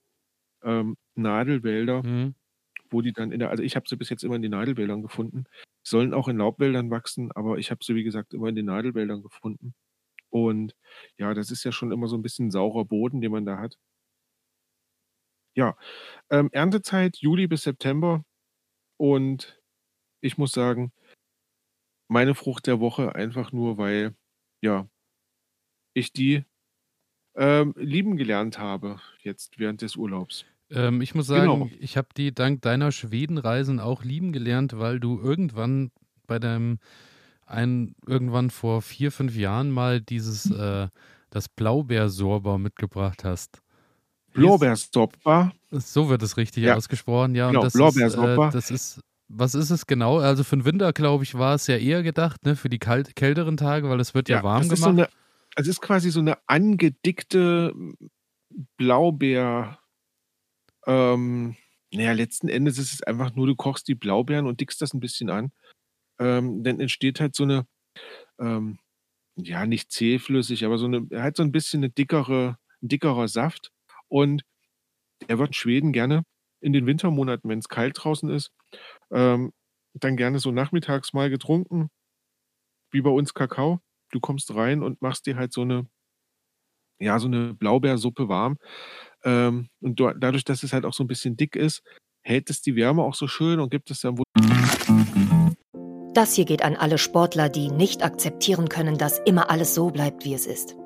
S2: ähm, Nadelwälder,
S1: Mhm.
S2: wo die dann in der, also ich habe sie bis jetzt immer in den Nadelwäldern gefunden. Sollen auch in Laubwäldern wachsen, aber ich habe sie, wie gesagt, immer in den Nadelwäldern gefunden. Und ja, das ist ja schon immer so ein bisschen saurer Boden, den man da hat. Ja, ähm, Erntezeit Juli bis September und ich muss sagen, meine Frucht der Woche einfach nur, weil, ja, ich die ähm, lieben gelernt habe jetzt während des Urlaubs.
S1: Ähm, ich muss
S2: Genau.
S1: sagen, ich habe die dank deiner Schwedenreisen auch lieben gelernt, weil du irgendwann bei deinem, ein, irgendwann vor vier, fünf Jahren mal dieses, äh, das Blaubeersorber mitgebracht hast.
S2: Blaubeerstopfer,
S1: So wird es richtig
S2: Ja.
S1: ausgesprochen, ja.
S2: Genau,
S1: und das ist,
S2: Blaubeersorber.
S1: äh, das ist, was ist es genau? Also für den Winter, glaube ich, war es ja eher gedacht, ne, für die kalt, kälteren Tage, weil es wird ja, warm
S2: das ist so
S1: gemacht.
S2: eine, es ist quasi so eine angedickte Blaubeer. Ähm, naja, letzten Endes ist es einfach nur, du kochst die Blaubeeren und dickst das ein bisschen an. Ähm, dann entsteht halt so eine, ähm, ja, nicht zähflüssig, aber so eine, halt so ein bisschen eine dickere, ein dickerer Saft. Und der wird in Schweden gerne in den Wintermonaten, wenn es kalt draußen ist, ähm, dann gerne so nachmittags mal getrunken, wie bei uns Kakao. Du kommst rein und machst dir halt so eine, ja, so eine Blaubeersuppe warm. Ähm, und do- dadurch, dass es halt auch so ein bisschen dick ist, hält es die Wärme auch so schön und gibt es dann
S3: Das hier geht an alle Sportler, die nicht akzeptieren können, dass immer alles so bleibt, wie es ist.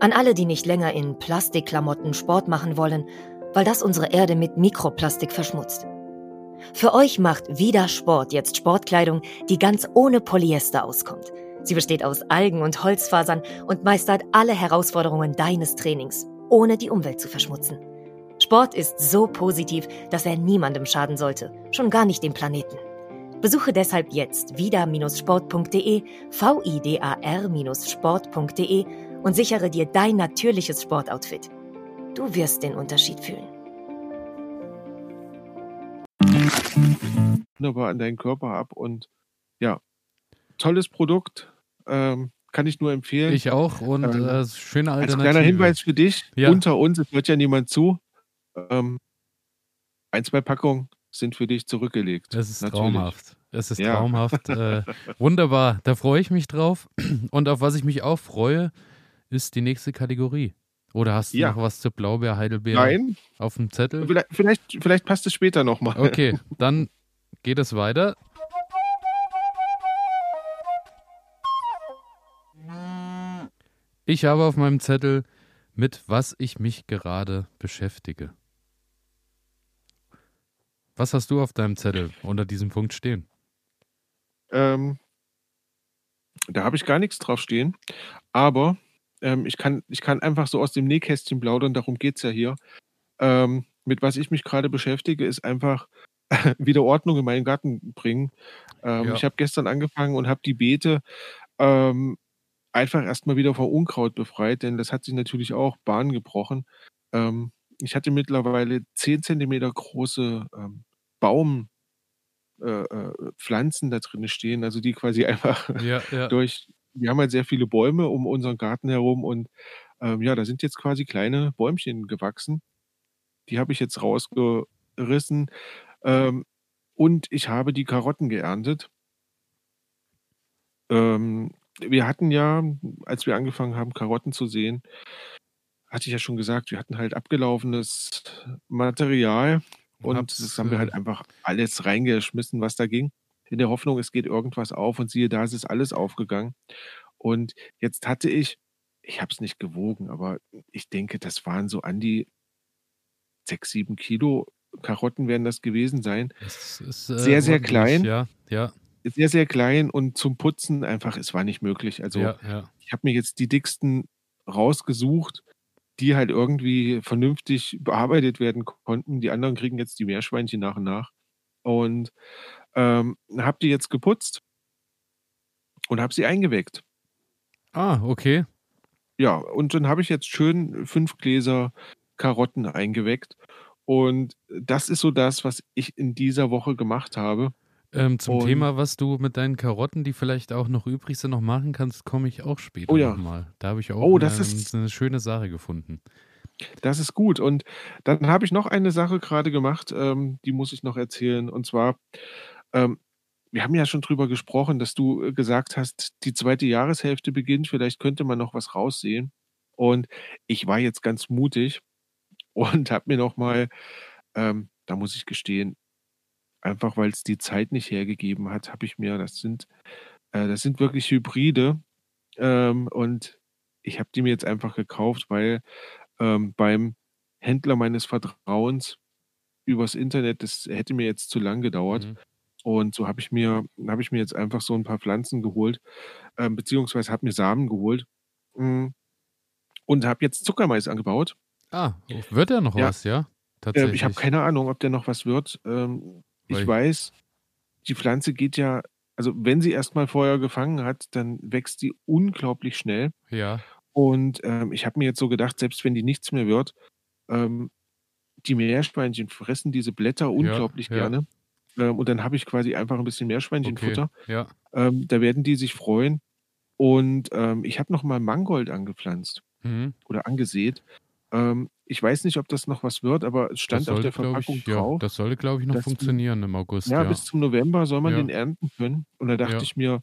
S3: An alle, die nicht länger in Plastikklamotten Sport machen wollen, weil das unsere Erde mit Mikroplastik verschmutzt. Für euch macht Vida Sport jetzt Sportkleidung, die ganz ohne Polyester auskommt. Sie besteht aus Algen und Holzfasern und meistert alle Herausforderungen deines Trainings, ohne die Umwelt zu verschmutzen. Sport ist so positiv, dass er niemandem schaden sollte, schon gar nicht dem Planeten. Besuche deshalb jetzt vida-sport.de, vidar-sport.de und sichere dir dein natürliches Sportoutfit. Du wirst den Unterschied fühlen.
S2: wunderbar an deinen Körper ab und ja, tolles Produkt. Ähm, kann ich nur empfehlen.
S1: Ich auch und
S2: Ähm,
S1: äh, schöne
S2: Als
S1: Alternative.
S2: kleiner Hinweis für dich,
S1: Ja.
S2: unter uns, es hört ja niemand zu. Ähm, ein, zwei Packungen sind für dich zurückgelegt.
S1: Es ist
S2: Natürlich.
S1: traumhaft. Es ist
S2: Ja.
S1: traumhaft. Äh, wunderbar. Da freue ich mich drauf. Und auf was ich mich auch freue, ist die nächste Kategorie. Oder hast du
S2: Ja.
S1: noch was zu Blaubeer, Heidelbeer
S2: Nein,
S1: auf dem Zettel?
S2: vielleicht, vielleicht, vielleicht passt es später nochmal.
S1: Okay, dann geht es weiter. Ich habe auf meinem Zettel, mit was ich mich gerade beschäftige. Was hast du auf deinem Zettel unter diesem Punkt stehen?
S2: Ähm, da habe ich gar nichts drauf stehen. Aber ähm, ich, kann, ich kann einfach so aus dem Nähkästchen plaudern, darum geht es ja hier. Ähm, mit was ich mich gerade beschäftige, ist einfach wieder Ordnung in meinen Garten bringen. Ähm,
S1: Ja.
S2: Ich habe gestern angefangen und habe die Beete ähm, einfach erstmal wieder vor Unkraut befreit, denn das hat sich natürlich auch Bahn gebrochen. Ähm, ich hatte mittlerweile 10 Zentimeter große ähm, Baum, äh, äh, Pflanzen da drin stehen, also die quasi einfach
S1: Ja, ja.
S2: durch, wir haben halt sehr viele Bäume um unseren Garten herum und ähm, ja, da sind jetzt quasi kleine Bäumchen gewachsen. Die habe ich jetzt rausgerissen ähm, und ich habe die Karotten geerntet. Ähm, wir hatten ja, als wir angefangen haben, Karotten zu sehen, hatte ich ja schon gesagt, wir hatten halt abgelaufenes Material und
S1: Hab's,
S2: das haben wir halt einfach alles reingeschmissen, was da ging. In der Hoffnung, es geht irgendwas auf und siehe da, es ist alles aufgegangen. Und jetzt hatte ich, ich habe es nicht gewogen, aber ich denke, das waren so an die sechs, sieben Kilo Karotten werden das gewesen sein.
S1: Ist, äh,
S2: Sehr, sehr klein.
S1: Ja, ja,
S2: Sehr, sehr klein und zum Putzen einfach, es war nicht möglich. Also
S1: ja, ja.
S2: ich habe mir jetzt die dicksten rausgesucht die halt irgendwie vernünftig bearbeitet werden konnten. Die anderen kriegen jetzt die Meerschweinchen nach und nach. Und ähm, habe die jetzt geputzt und habe sie eingeweckt.
S1: Ah, okay.
S2: Ja, und dann habe ich jetzt schön fünf Gläser Karotten eingeweckt. Und das ist so das, was ich in dieser Woche gemacht habe.
S1: Ähm, zum und Thema, was du mit deinen Karotten, die vielleicht auch noch übrig sind, noch machen kannst, komme ich auch später
S2: oh ja.
S1: nochmal. Da habe ich auch
S2: oh,
S1: eine,
S2: ist,
S1: eine schöne Sache gefunden.
S2: Das ist gut. Und dann habe ich noch eine Sache gerade gemacht, ähm, die muss ich noch erzählen. Und zwar, ähm, wir haben ja schon drüber gesprochen, dass du äh, gesagt hast, die zweite Jahreshälfte beginnt, vielleicht könnte man noch was raussehen. Und ich war jetzt ganz mutig und habe mir noch mal, ähm, da muss ich gestehen, einfach weil es die Zeit nicht hergegeben hat, habe ich mir, das sind, äh, das sind wirklich Hybride. Ähm, und ich habe die mir jetzt einfach gekauft, weil ähm, beim Händler meines Vertrauens übers Internet, das hätte mir jetzt zu lang gedauert. Mhm. Und so habe ich mir, habe ich mir jetzt einfach so ein paar Pflanzen geholt, ähm, beziehungsweise habe mir Samen geholt mh, und habe jetzt Zuckermais angebaut.
S1: Ah, wird ja noch ja. was, ja?
S2: Tatsächlich. Äh, ich habe keine Ahnung, ob der noch was wird. Ähm, ich, weiß, die Pflanze geht ja, also wenn sie erstmal Feuer gefangen hat, dann wächst sie unglaublich schnell.
S1: Ja.
S2: Und ähm, ich habe mir jetzt so gedacht, selbst wenn die nichts mehr wird, ähm, die Meerschweinchen fressen diese Blätter unglaublich ja, ja. gerne. Ähm, und dann habe ich quasi einfach ein bisschen Meerschweinchenfutter.
S1: Okay, ja.
S2: Ähm, da werden die sich freuen. Und ähm, ich habe noch mal Mangold angepflanzt mhm. oder angesät. Ähm, ich weiß nicht, ob das noch was wird, aber es stand sollte, auf der Verpackung
S1: ich,
S2: drauf.
S1: Ja, das sollte, glaube ich, noch funktionieren im August.
S2: Ja, ja, bis zum November soll man ja. den ernten können. Und da dachte ich mir,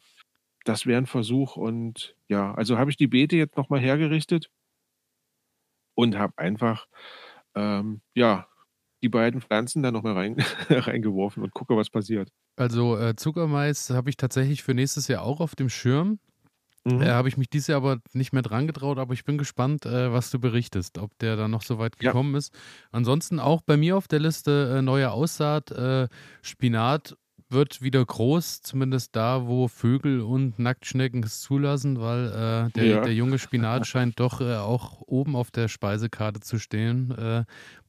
S2: das wäre ein Versuch. Und ja, also habe ich die Beete jetzt nochmal hergerichtet und habe einfach, ähm, ja, die beiden Pflanzen da nochmal rein, reingeworfen und gucke, was passiert.
S1: Also äh, Zuckermais habe ich tatsächlich für nächstes Jahr auch auf dem Schirm. Mhm. Äh, habe ich mich dieses Jahr aber nicht mehr dran getraut, aber ich bin gespannt, äh, was du berichtest, ob der da noch so weit gekommen ja. ist. Ansonsten auch bei mir auf der Liste äh, neue Aussaat, äh, Spinat wird wieder groß, zumindest da, wo Vögel und Nacktschnecken es zulassen, weil äh, der, ja. der, junge Spinat scheint doch äh, auch oben auf der Speisekarte zu stehen.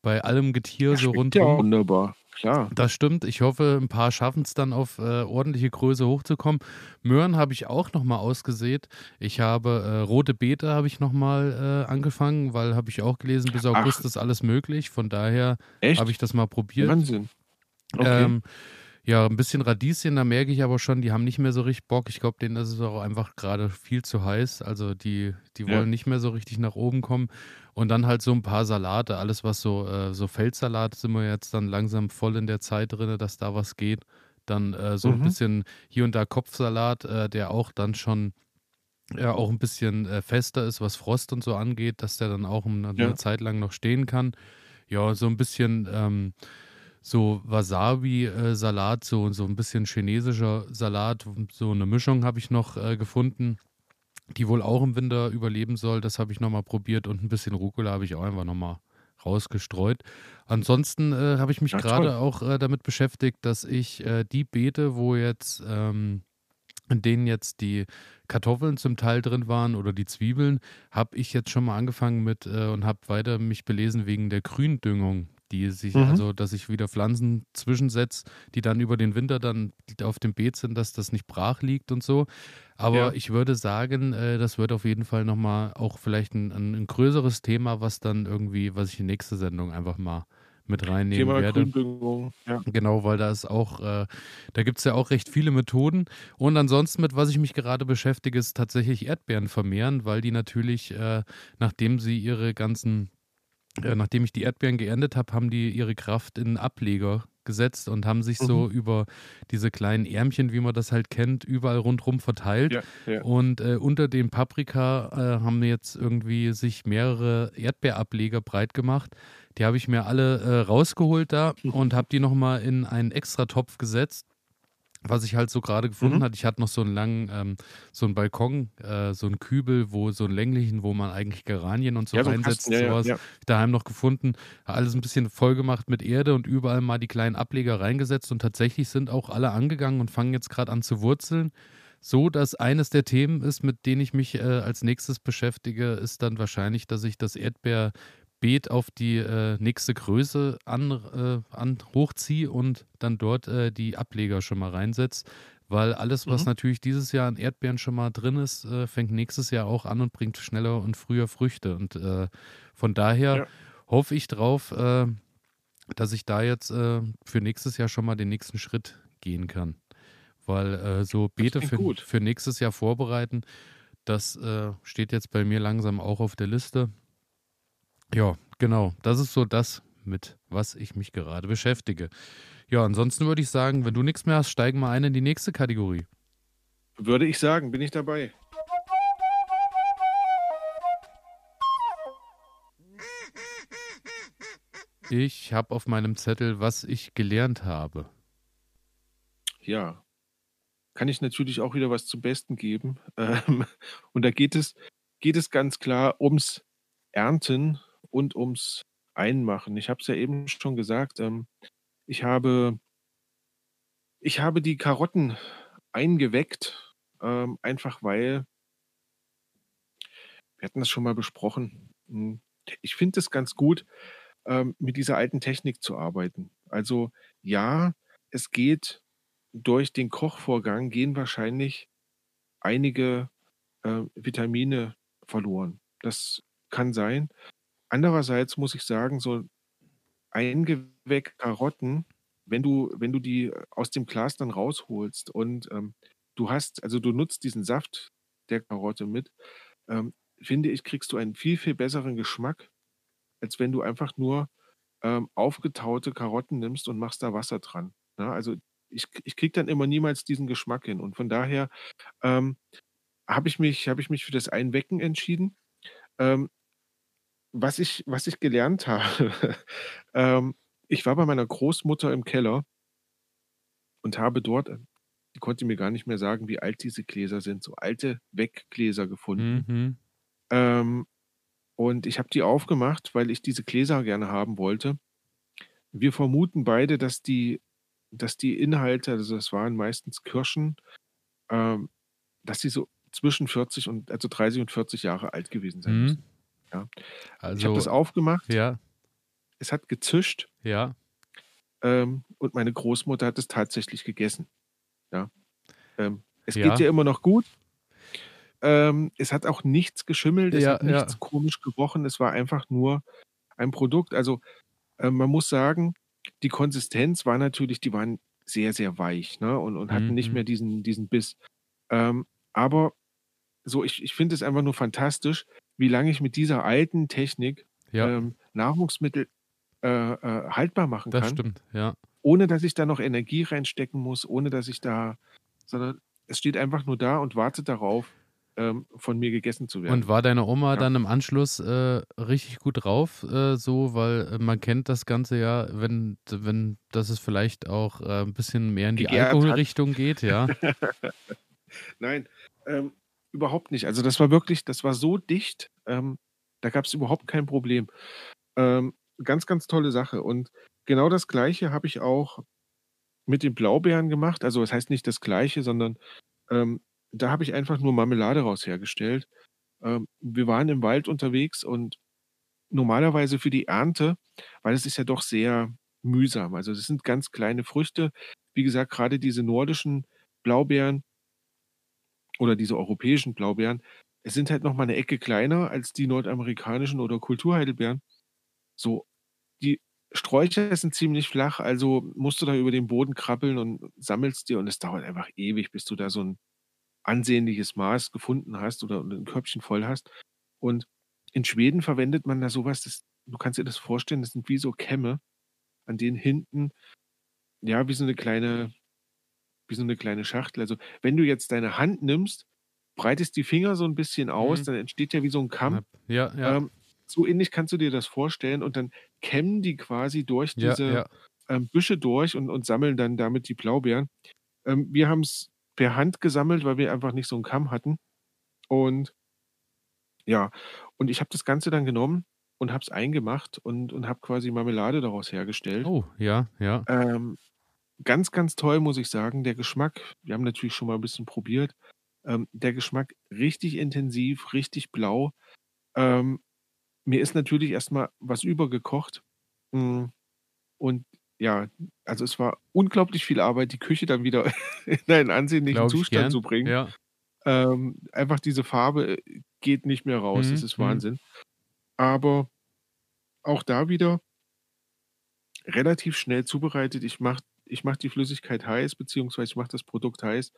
S1: Bei allem Getier das so rundherum.
S2: Ja, wunderbar, klar.
S1: Das stimmt. Ich hoffe, ein paar schaffen es dann auf äh, ordentliche Größe hochzukommen. Möhren habe ich auch nochmal ausgesät. Ich habe äh, rote Beete habe ich nochmal äh, angefangen, weil habe ich auch gelesen, bis August Ach. ist alles möglich. Von daher habe ich das mal probiert.
S2: Wahnsinn. Okay. Ähm,
S1: ja, ein bisschen Radieschen, da merke ich aber schon, die haben nicht mehr so richtig Bock. Ich glaube, denen ist es auch einfach gerade viel zu heiß. Also die, die wollen ja. nicht mehr so richtig nach oben kommen. Und dann halt so ein paar Salate, alles was so, äh, so Feldsalat sind wir jetzt dann langsam voll in der Zeit drin, dass da was geht. Dann äh, so mhm. ein bisschen hier und da Kopfsalat, äh, der auch dann schon ja, auch ein bisschen äh, fester ist, was Frost und so angeht, dass der dann auch eine, ja. Zeit lang noch stehen kann. Ja, so ein bisschen ähm, so Wasabi-Salat, so, so ein bisschen chinesischer Salat, so eine Mischung habe ich noch äh, gefunden, die wohl auch im Winter überleben soll. Das habe ich nochmal probiert und ein bisschen Rucola habe ich auch einfach nochmal rausgestreut. Ansonsten äh, habe ich mich gerade auch äh, damit beschäftigt, dass ich äh, die Beete, wo jetzt ähm, in denen jetzt die Kartoffeln zum Teil drin waren oder die Zwiebeln, habe ich jetzt schon mal angefangen mit äh, und habe weiter mich belesen wegen der Gründüngung, die sich, mhm. also dass ich wieder Pflanzen zwischensetze, die dann über den Winter dann auf dem Beet sind, dass das nicht brach liegt und so. Aber ja. ich würde sagen, äh, das wird auf jeden Fall nochmal auch vielleicht ein, ein, größeres Thema, was dann irgendwie, was ich in die nächste Sendung einfach mal mit reinnehmen Thema werde. Ja. Genau, weil da ist auch, äh, da gibt es ja auch recht viele Methoden. Und ansonsten, mit was ich mich gerade beschäftige, ist tatsächlich Erdbeeren vermehren, weil die natürlich, äh, nachdem sie ihre ganzen äh, nachdem ich die Erdbeeren geerntet habe, haben die ihre Kraft in Ableger gesetzt und haben sich mhm. so über diese kleinen Ärmchen, wie man das halt kennt, überall rundherum verteilt. Ja, ja. Und äh, unter dem Paprika äh, haben jetzt irgendwie sich mehrere Erdbeerableger breit gemacht. Die habe ich mir alle äh, rausgeholt da mhm. und habe die nochmal in einen extra Topf gesetzt was ich halt so gerade gefunden mhm. hatte, ich hatte noch so einen langen, ähm, so einen Balkon, äh, so einen Kübel, wo so einen länglichen, wo man eigentlich Geranien und so ja, reinsetzt, ja, sowas ja, daheim noch gefunden. Alles ein bisschen voll gemacht mit Erde und überall mal die kleinen Ableger reingesetzt und tatsächlich sind auch alle angegangen und fangen jetzt gerade an zu wurzeln. so, dass eines der Themen ist, mit denen ich mich äh, als nächstes beschäftige, ist dann wahrscheinlich, dass ich das Erdbeerbeet auf die äh, nächste Größe an, äh, an hochziehe und dann dort äh, die Ableger schon mal reinsetze. Weil alles, was mhm. natürlich dieses Jahr an Erdbeeren schon mal drin ist, äh, fängt nächstes Jahr auch an und bringt schneller und früher Früchte. Und äh, von daher ja. hoffe ich drauf, dass ich da jetzt für nächstes Jahr schon mal den nächsten Schritt gehen kann weil äh, so Beete für, für nächstes Jahr vorbereiten, das äh, steht jetzt bei mir langsam auch auf der Liste. Ja, genau, das ist so das, mit was ich mich gerade beschäftige. Ja, ansonsten würde ich sagen, wenn du nichts mehr hast, steigen wir ein in die nächste Kategorie.
S2: Würde ich sagen, bin ich dabei.
S1: Ich habe auf meinem Zettel, was ich gelernt habe.
S2: Ja, kann ich natürlich auch wieder was zum Besten geben. Ähm, und da geht es, geht es ganz klar ums Ernten und ums Einmachen. Ich habe es ja eben schon gesagt, ähm, ich habe, ich habe die Karotten eingeweckt, ähm, einfach weil, wir hatten das schon mal besprochen, hm, ich finde es ganz gut, ähm, mit dieser alten Technik zu arbeiten. Also ja, es geht durch den Kochvorgang gehen wahrscheinlich einige äh, Vitamine verloren. Das kann sein. Andererseits muss ich sagen, so eingeweckte Karotten, wenn du, wenn du die aus dem Glas dann rausholst und ähm, du hast, also du nutzt diesen Saft der Karotte mit, ähm, finde ich, kriegst du einen viel, viel besseren Geschmack, als wenn du einfach nur ähm, aufgetaute Karotten nimmst und machst da Wasser dran. Ja, ne? also ich, ich kriege dann immer niemals diesen Geschmack hin. Und von daher ähm, habe ich, mich, hab ich mich für das Einwecken entschieden. Ähm, was, ich, was ich gelernt habe, ähm, ich war bei meiner Großmutter im Keller und habe dort, die konnte mir gar nicht mehr sagen, wie alt diese Gläser sind, so alte Weggläser gefunden. Mhm. Ähm, und ich habe die aufgemacht, weil ich diese Gläser gerne haben wollte. Wir vermuten beide, dass die dass die Inhalte, also das waren meistens Kirschen, ähm, dass sie so zwischen 40 und also 30 und 40 Jahre alt gewesen sein mhm. müssen. Ja. Also, ich habe das aufgemacht.
S1: Ja.
S2: Es hat gezischt.
S1: Ja.
S2: Ähm, und meine Großmutter hat es tatsächlich gegessen. Ja. Ähm, es ja. geht ihr immer noch gut. Ähm, es hat auch nichts geschimmelt, es ja, hat nichts ja. komisch gerochen. Es war einfach nur ein Produkt. Also äh, man muss sagen, die Konsistenz war natürlich, die waren sehr, sehr weich, ne? Und, und hatten nicht mhm. mehr diesen, diesen Biss. Ähm, aber so, ich, ich finde es einfach nur fantastisch, wie lange ich mit dieser alten Technik ja. ähm, Nahrungsmittel äh, äh, haltbar machen
S1: das
S2: kann.
S1: Das stimmt, ja.
S2: Ohne dass ich da noch Energie reinstecken muss, ohne dass ich da, sondern es steht einfach nur da und wartet darauf, ähm, von mir gegessen zu werden.
S1: Und war deine Oma ja. dann im Anschluss äh, richtig gut drauf, äh, so, weil äh, man kennt das Ganze ja, wenn, wenn das es vielleicht auch äh, ein bisschen mehr in die Alkoholrichtung geht, ja?
S2: Nein, ähm, überhaupt nicht. Also das war wirklich, das war so dicht, ähm, da gab es überhaupt kein Problem. Ähm, ganz, ganz tolle Sache. Und genau das Gleiche habe ich auch mit den Blaubeeren gemacht. Also das heißt nicht das Gleiche, sondern ähm, da habe ich einfach nur Marmelade raus hergestellt. Ähm, wir waren im Wald unterwegs und normalerweise für die Ernte, weil es ist ja doch sehr mühsam. Also das sind ganz kleine Früchte. Wie gesagt, gerade diese nordischen Blaubeeren oder diese europäischen Blaubeeren, es sind halt noch mal eine Ecke kleiner als die nordamerikanischen oder Kulturheidelbeeren. So, die Sträucher sind ziemlich flach, also musst du da über den Boden krabbeln und sammelst dir und es dauert einfach ewig, bis du da so ein ansehnliches Maß gefunden hast oder ein Körbchen voll hast. Und in Schweden verwendet man da sowas, das, du kannst dir das vorstellen, das sind wie so Kämme, an denen hinten, ja, wie so eine kleine, wie so eine kleine Schachtel. Also wenn du jetzt deine Hand nimmst, breitest die Finger so ein bisschen aus, mhm. dann entsteht ja wie so ein Kamm.
S1: Ja, ja.
S2: Ähm, so ähnlich kannst du dir das vorstellen und dann kämmen die quasi durch diese ja. Ähm, Büsche durch und, und sammeln dann damit die Blaubeeren. Ähm, wir haben es per Hand gesammelt, weil wir einfach nicht so einen Kamm hatten. Und ja, und ich habe das Ganze dann genommen und habe es eingemacht und, und habe quasi Marmelade daraus hergestellt.
S1: Oh, ja, ja.
S2: Ähm, ganz, ganz toll, muss ich sagen. Der Geschmack, wir haben natürlich schon mal ein bisschen probiert. Ähm, der Geschmack richtig intensiv, richtig blau. Ähm, mir ist natürlich erstmal was übergekocht. Hm, und ja, also es war unglaublich viel Arbeit, die Küche dann wieder in einen ansehnlichen Zustand zu bringen. Ja. Ähm, einfach diese Farbe äh, geht nicht mehr raus. Mhm. Das ist mhm. Wahnsinn. Aber auch da wieder relativ schnell zubereitet. Ich mache ich mach die Flüssigkeit heiß, beziehungsweise ich mache das Produkt heiß,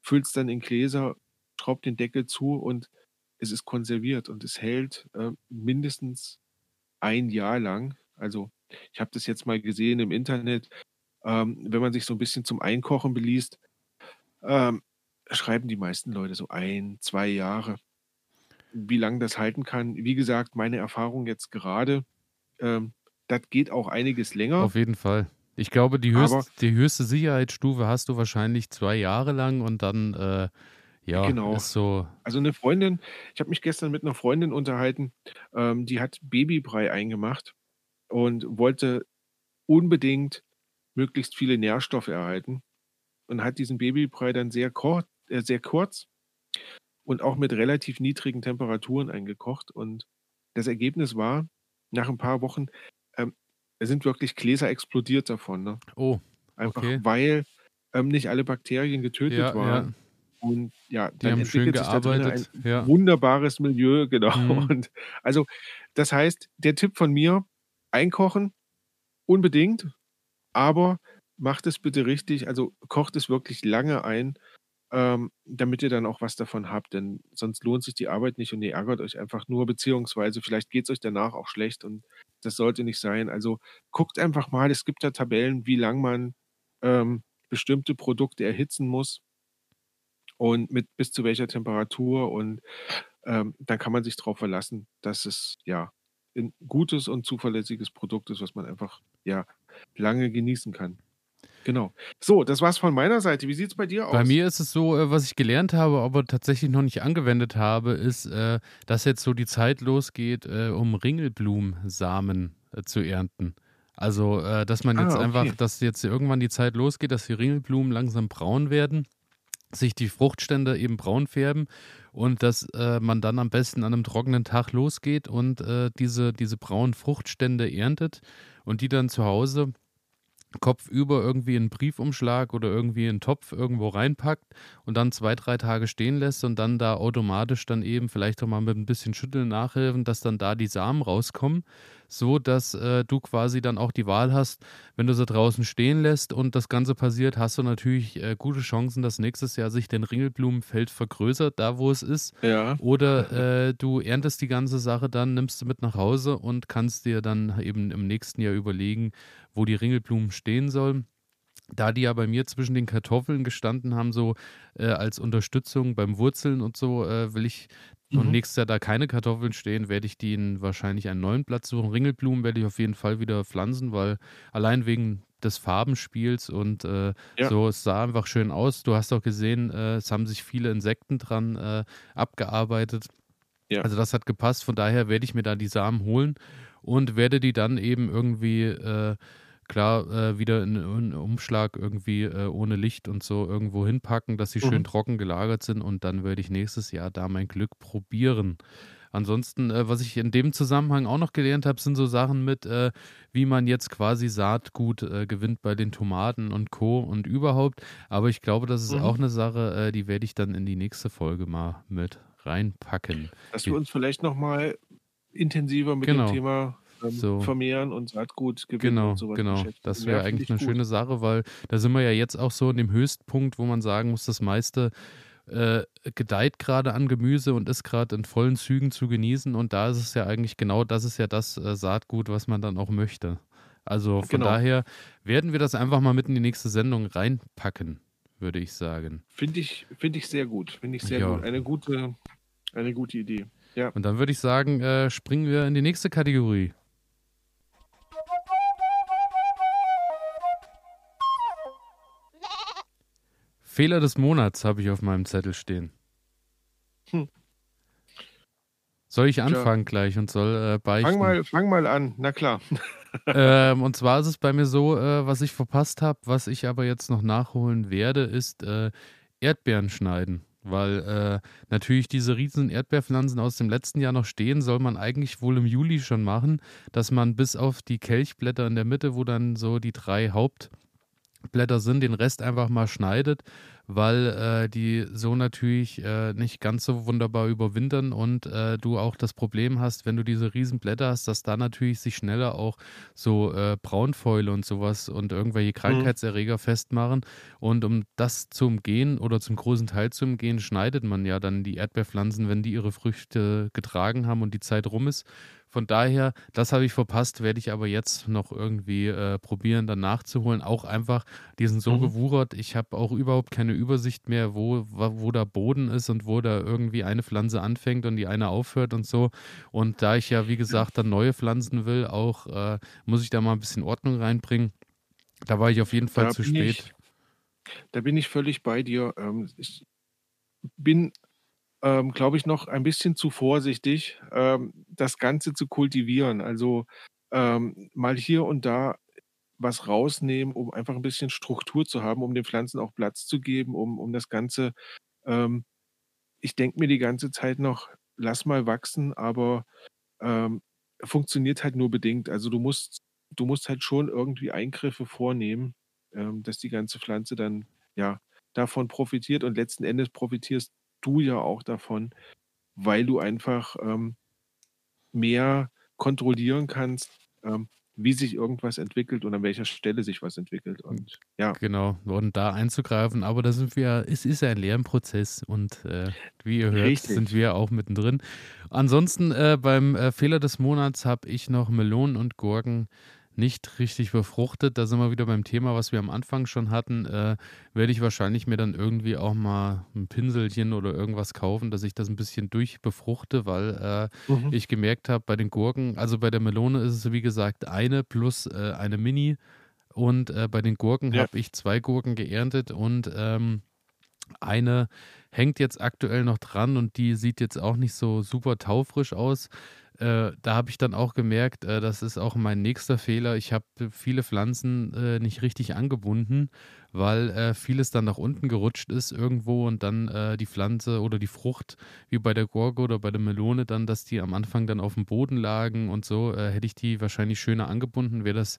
S2: fülle es dann in Gläser, schraube den Deckel zu und es ist konserviert und es hält äh, mindestens ein Jahr lang. Also ich habe das jetzt mal gesehen im Internet, ähm, wenn man sich so ein bisschen zum Einkochen beliest, ähm, schreiben die meisten Leute so ein, zwei Jahre. Wie lange das halten kann, wie gesagt, meine Erfahrung jetzt gerade, ähm, das geht auch einiges länger.
S1: Auf jeden Fall. Ich glaube, die, höchst, die höchste Sicherheitsstufe hast du wahrscheinlich zwei Jahre lang und dann, äh, ja, genau. ist so.
S2: Also eine Freundin, ich habe mich gestern mit einer Freundin unterhalten, ähm, die hat Babybrei eingemacht und wollte unbedingt möglichst viele Nährstoffe erhalten und hat diesen Babybrei dann sehr, äh, sehr kurz und auch mit relativ niedrigen Temperaturen eingekocht. Und das Ergebnis war, nach ein paar Wochen, ähm, sind wirklich Gläser explodiert davon. Ne?
S1: Oh.
S2: Einfach okay. weil ähm, nicht alle Bakterien getötet ja, waren. Ja. Und ja,
S1: Die dann entwickelt sich da drin
S2: ein ja. wunderbares Milieu, genau. Mhm. Und also, das heißt, der Tipp von mir, einkochen, unbedingt, aber macht es bitte richtig, also kocht es wirklich lange ein, ähm, damit ihr dann auch was davon habt, denn sonst lohnt sich die Arbeit nicht und ihr ärgert euch einfach nur, beziehungsweise vielleicht geht es euch danach auch schlecht und das sollte nicht sein. Also guckt einfach mal, es gibt da Tabellen, wie lang man ähm, bestimmte Produkte erhitzen muss und mit bis zu welcher Temperatur und ähm, dann kann man sich darauf verlassen, dass es ja ein gutes und zuverlässiges Produkt ist, was man einfach ja lange genießen kann. Genau. So, das war's von meiner Seite. Wie sieht es bei dir aus?
S1: Bei mir ist es so, äh, was ich gelernt habe, aber tatsächlich noch nicht angewendet habe, ist, äh, dass jetzt so die Zeit losgeht, äh, um Ringelblumensamen zu ernten. Also, dass man jetzt ah, okay. einfach, dass jetzt irgendwann die Zeit losgeht, dass die Ringelblumen langsam braun werden sich die Fruchtstände eben braun färben und dass äh, man dann am besten an einem trockenen Tag losgeht und äh, diese, diese braunen Fruchtstände erntet und die dann zu Hause kopfüber irgendwie in einen Briefumschlag oder irgendwie in einen Topf irgendwo reinpackt und dann zwei, drei Tage stehen lässt und dann da automatisch dann eben vielleicht auch mal mit ein bisschen Schütteln nachhelfen, dass dann da die Samen rauskommen, so dass äh, du quasi dann auch die Wahl hast, wenn du sie draußen stehen lässt und das Ganze passiert, hast du natürlich äh, gute Chancen, dass nächstes Jahr sich dein Ringelblumenfeld vergrößert, da wo es ist.
S2: Ja.
S1: Oder äh, du erntest die ganze Sache dann, nimmst du mit nach Hause und kannst dir dann eben im nächsten Jahr überlegen, wo die Ringelblumen stehen sollen. Da die ja bei mir zwischen den Kartoffeln gestanden haben, so äh, als Unterstützung beim Wurzeln und so, äh, will ich mhm. und nächstes Jahr da keine Kartoffeln stehen, werde ich die in wahrscheinlich einen neuen Platz suchen. Ringelblumen werde ich auf jeden Fall wieder pflanzen, weil allein wegen des Farbenspiels und äh, ja. so, es sah einfach schön aus. Du hast auch gesehen, äh, es haben sich viele Insekten dran äh, abgearbeitet. Ja. Also das hat gepasst, von daher werde ich mir da die Samen holen und werde die dann eben irgendwie äh, klar äh, wieder in einen Umschlag irgendwie äh, ohne Licht und so irgendwo hinpacken, dass sie mhm. schön trocken gelagert sind und dann werde ich nächstes Jahr da mein Glück probieren. Ansonsten, äh, was ich in dem Zusammenhang auch noch gelernt habe, sind so Sachen mit, äh, wie man jetzt quasi Saatgut äh, gewinnt bei den Tomaten und Co. und überhaupt. Aber ich glaube, das ist mhm. auch eine Sache, äh, die werde ich dann in die nächste Folge mal mit reinpacken.
S2: Dass wir uns vielleicht nochmal intensiver mit genau. dem Thema ähm, so. vermehren und Saatgut gewinnen
S1: genau,
S2: und sowas
S1: Genau, das wäre eigentlich eine gut. schöne Sache, weil da sind wir ja jetzt auch so in dem Höchstpunkt, wo man sagen muss, das meiste äh, gedeiht gerade an Gemüse und ist gerade in vollen Zügen zu genießen und da ist es ja eigentlich genau, das ist ja das äh, Saatgut, was man dann auch möchte. Also von genau. daher werden wir das einfach mal mit in die nächste Sendung reinpacken, würde ich sagen.
S2: Finde ich, find ich sehr gut. Finde ich sehr ja. gut. Eine gute, eine gute Idee. Ja.
S1: Und dann würde ich sagen, äh, springen wir in die nächste Kategorie. Fehler des Monats habe ich auf meinem Zettel stehen. Hm. Soll ich anfangen ja. gleich und soll äh, beichten?
S2: Fang mal, fang mal an, na klar.
S1: ähm, und zwar ist es bei mir so, äh, was ich verpasst habe, was ich aber jetzt noch nachholen werde, ist äh, Erdbeeren schneiden. Weil äh, natürlich diese riesen Erdbeerpflanzen aus dem letzten Jahr noch stehen, soll man eigentlich wohl im Juli schon machen, dass man bis auf die Kelchblätter in der Mitte, wo dann so die drei Hauptblätter sind, den Rest einfach mal schneidet weil äh, die so natürlich äh, nicht ganz so wunderbar überwintern und äh, du auch das Problem hast, wenn du diese riesen Blätter hast, dass da natürlich sich schneller auch so äh, Braunfäule und sowas und irgendwelche mhm. Krankheitserreger mhm. festmachen. Und um das zu umgehen oder zum großen Teil zu umgehen, schneidet man ja dann die Erdbeerpflanzen, wenn die ihre Früchte getragen haben und die Zeit rum ist. Von daher, das habe ich verpasst, werde ich aber jetzt noch irgendwie äh, probieren, dann nachzuholen. Auch einfach, die sind so mhm. gewuchert. Ich habe auch überhaupt keine Übersicht mehr, wo, wo da Boden ist und wo da irgendwie eine Pflanze anfängt und die eine aufhört und so. Und da ich ja, wie gesagt, dann neue Pflanzen will, auch äh, muss ich da mal ein bisschen Ordnung reinbringen. Da war ich auf jeden Fall da zu spät.
S2: Ich, da bin ich völlig bei dir. Ähm, ich bin ähm, glaube ich, noch ein bisschen zu vorsichtig, ähm, das Ganze zu kultivieren. Also ähm, mal hier und da was rausnehmen, um einfach ein bisschen Struktur zu haben, um den Pflanzen auch Platz zu geben, um, um das Ganze, ähm, ich denke mir die ganze Zeit noch, lass mal wachsen, aber ähm, funktioniert halt nur bedingt. Also du musst, du musst halt schon irgendwie Eingriffe vornehmen, ähm, dass die ganze Pflanze dann ja davon profitiert und letzten Endes profitierst du ja auch davon, weil du einfach ähm, mehr kontrollieren kannst, ähm, wie sich irgendwas entwickelt und an welcher Stelle sich was entwickelt. Und ja.
S1: Genau, und da einzugreifen, aber da sind wir, es ist ein Lernprozess und äh, wie ihr hört, Richtig. sind wir auch mittendrin. Ansonsten äh, beim äh, Fehler des Monats habe ich noch Melonen und Gurken nicht richtig befruchtet. Da sind wir wieder beim Thema, was wir am Anfang schon hatten. Äh, werde ich wahrscheinlich mir dann irgendwie auch mal ein Pinselchen oder irgendwas kaufen, dass ich das ein bisschen durchbefruchte, weil äh, mhm. ich gemerkt habe, bei den Gurken, also bei der Melone ist es wie gesagt eine plus äh, eine Mini. Und äh, bei den Gurken ja. habe ich zwei Gurken geerntet und ähm, eine hängt jetzt aktuell noch dran und die sieht jetzt auch nicht so super taufrisch aus. Äh, da habe ich dann auch gemerkt, äh, das ist auch mein nächster Fehler. Ich habe viele Pflanzen äh, nicht richtig angebunden, weil äh, vieles dann nach unten gerutscht ist irgendwo und dann äh, die Pflanze oder die Frucht, wie bei der Gurke oder bei der Melone, dann, dass die am Anfang dann auf dem Boden lagen und so, hätte ich die wahrscheinlich schöner angebunden, wäre das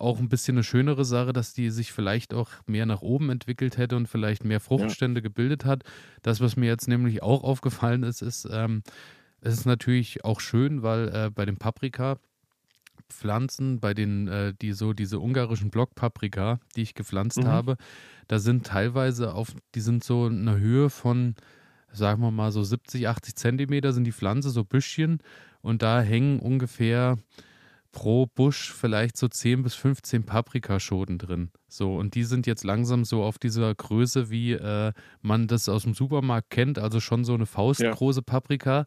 S1: auch ein bisschen eine schönere Sache, dass die sich vielleicht auch mehr nach oben entwickelt hätte und vielleicht mehr Fruchtstände ja. gebildet hat. Das, was mir jetzt nämlich auch aufgefallen ist, ist, ähm, es ist natürlich auch schön, weil äh, bei den Paprika-Pflanzen, bei den, äh, die so diese ungarischen Blockpaprika, die ich gepflanzt mhm. habe, da sind teilweise auf, die sind so in einer Höhe von, sagen wir mal, so 70, 80 Zentimeter sind die Pflanze, so Büschchen. Und da hängen ungefähr pro Busch vielleicht so 10 bis 15 Paprikaschoten drin. So, und die sind jetzt langsam so auf dieser Größe, wie äh, man das aus dem Supermarkt kennt, also schon so eine faustgroße ja. Paprika.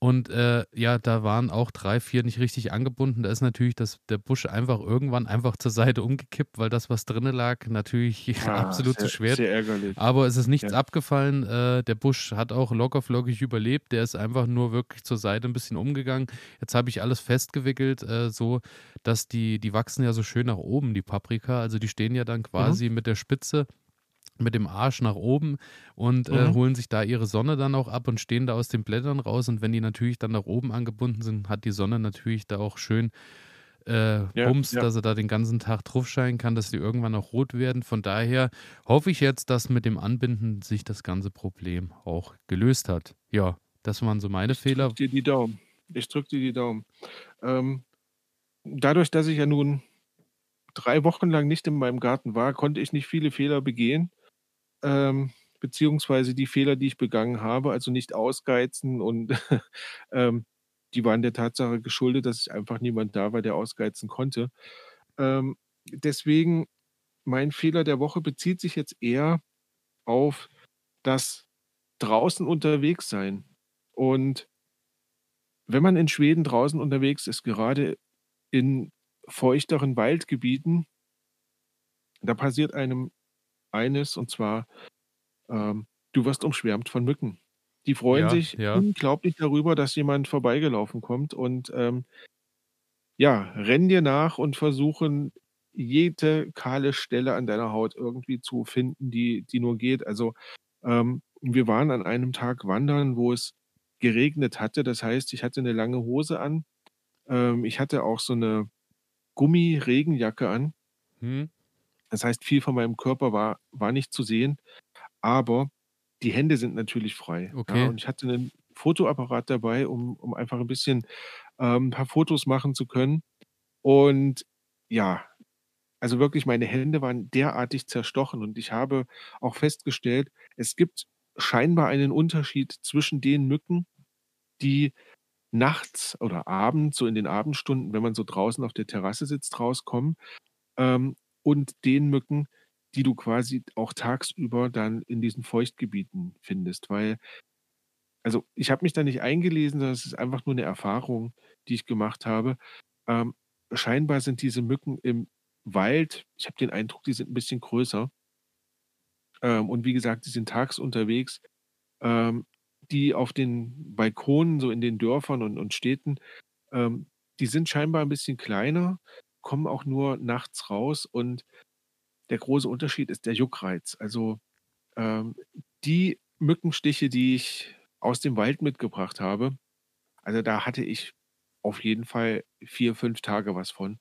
S1: Und äh, ja, da waren auch drei, vier nicht richtig angebunden. Da ist natürlich das, der Busch einfach irgendwann einfach zur Seite umgekippt, weil das, was drinnen lag, natürlich ah, absolut sehr, zu schwer. Sehr ärgerlich. Aber es ist nichts ja. abgefallen. Äh, der Busch hat auch lockerflockig überlebt. Der ist einfach nur wirklich zur Seite ein bisschen umgegangen. Jetzt habe ich alles festgewickelt, äh, so dass die, die wachsen ja so schön nach oben, die Paprika. Also die stehen ja dann quasi mhm. mit der Spitze mit dem Arsch nach oben und äh, mhm. holen sich da ihre Sonne dann auch ab und stehen da aus den Blättern raus. Und wenn die natürlich dann nach oben angebunden sind, hat die Sonne natürlich da auch schön äh, ja, Bums, ja. dass er da den ganzen Tag drauf scheinen kann, dass die irgendwann auch rot werden. Von daher hoffe ich jetzt, dass mit dem Anbinden sich das ganze Problem auch gelöst hat. Ja, das waren so meine
S2: ich
S1: Fehler.
S2: Ich drücke dir die Daumen. Ich drücke dir die Daumen. Ähm, dadurch, dass ich ja nun drei Wochen lang nicht in meinem Garten war, konnte ich nicht viele Fehler begehen ähm, beziehungsweise die Fehler, die ich begangen habe, also nicht ausgeizen und ähm, die waren der Tatsache geschuldet, dass einfach niemand da war, der ausgeizen konnte. Ähm, deswegen, mein Fehler der Woche bezieht sich jetzt eher auf das draußen unterwegs sein. Und wenn man in Schweden draußen unterwegs ist, gerade in feuchteren Waldgebieten, da passiert einem eines, und zwar, ähm, du wirst umschwärmt von Mücken. Die freuen Ja, sich ja. unglaublich darüber, dass jemand vorbeigelaufen kommt und ähm, ja, rennen dir nach und versuchen, jede kahle Stelle an deiner Haut irgendwie zu finden, die, die nur geht. Also, ähm, wir waren an einem Tag wandern, wo es geregnet hatte. Das heißt, ich hatte eine lange Hose an. Ähm, ich hatte auch so eine Gummi-Regenjacke an. Mhm. Das heißt, viel von meinem Körper war war nicht zu sehen, aber die Hände sind natürlich frei, ja.
S1: Okay.
S2: Und ich hatte einen Fotoapparat dabei, um um einfach ein bisschen ähm, 'n paar Fotos machen zu können. Und ja, also wirklich meine Hände waren derartig zerstochen und ich habe auch festgestellt, es gibt scheinbar einen Unterschied zwischen den Mücken, die nachts oder abends, so in den Abendstunden, wenn man so draußen auf der Terrasse sitzt, rauskommen, ähm, und den Mücken, die du quasi auch tagsüber dann in diesen Feuchtgebieten findest. Weil also, ich habe mich da nicht eingelesen, sondern es ist einfach nur eine Erfahrung, die ich gemacht habe. Ähm, scheinbar sind diese Mücken im Wald ich habe den Eindruck, die sind ein bisschen größer. Ähm, und wie gesagt, die sind tags unterwegs. Ähm, die auf den Balkonen, so in den Dörfern und und Städten, ähm, die sind scheinbar ein bisschen kleiner, kommen auch nur nachts raus und der große Unterschied ist der Juckreiz. Also, ähm, die Mückenstiche, die ich aus dem Wald mitgebracht habe, also, da hatte ich auf jeden Fall 4, 5 Tage was von.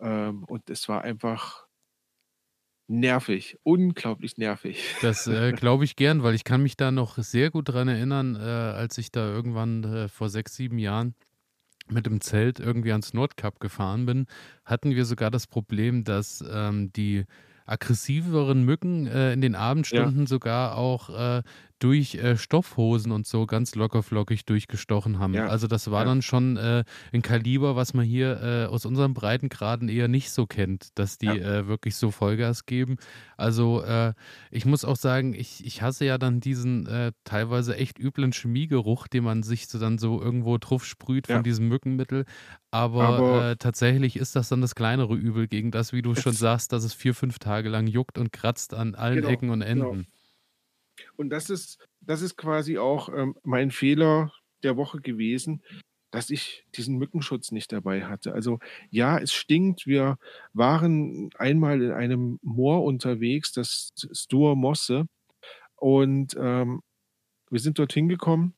S2: Ähm, und es war einfach nervig, unglaublich nervig.
S1: Das äh, glaube ich gern, weil ich kann mich da noch sehr gut dran erinnern, äh, als ich da irgendwann äh, vor sechs, sieben Jahren mit dem Zelt irgendwie ans Nordkap gefahren bin, hatten wir sogar das Problem, dass ähm, die aggressiveren Mücken äh, in den Abendstunden ja. sogar auch äh, durch äh, Stoffhosen und so ganz lockerflockig durchgestochen haben. Ja. Also das war ja. dann schon äh, ein Kaliber, was man hier äh, aus unseren Breitengraden eher nicht so kennt, dass die ja. Äh, wirklich so Vollgas geben. Also äh, ich muss auch sagen, ich, ich hasse ja dann diesen äh, teilweise echt üblen Chemiegeruch, den man sich so dann so irgendwo drauf sprüht von diesem Mückenmittel. Aber, Aber tatsächlich ist das dann das kleinere Übel gegen das, wie du schon sagst, dass es vier, fünf Tage lang juckt und kratzt an allen genau, Ecken und Enden. Genau.
S2: Und das ist, das ist quasi auch ähm, mein Fehler der Woche gewesen, dass ich diesen Mückenschutz nicht dabei hatte. Also ja, es stinkt. Wir waren einmal in einem Moor unterwegs, das Stur Mosse. Und ähm, wir sind dorthin gekommen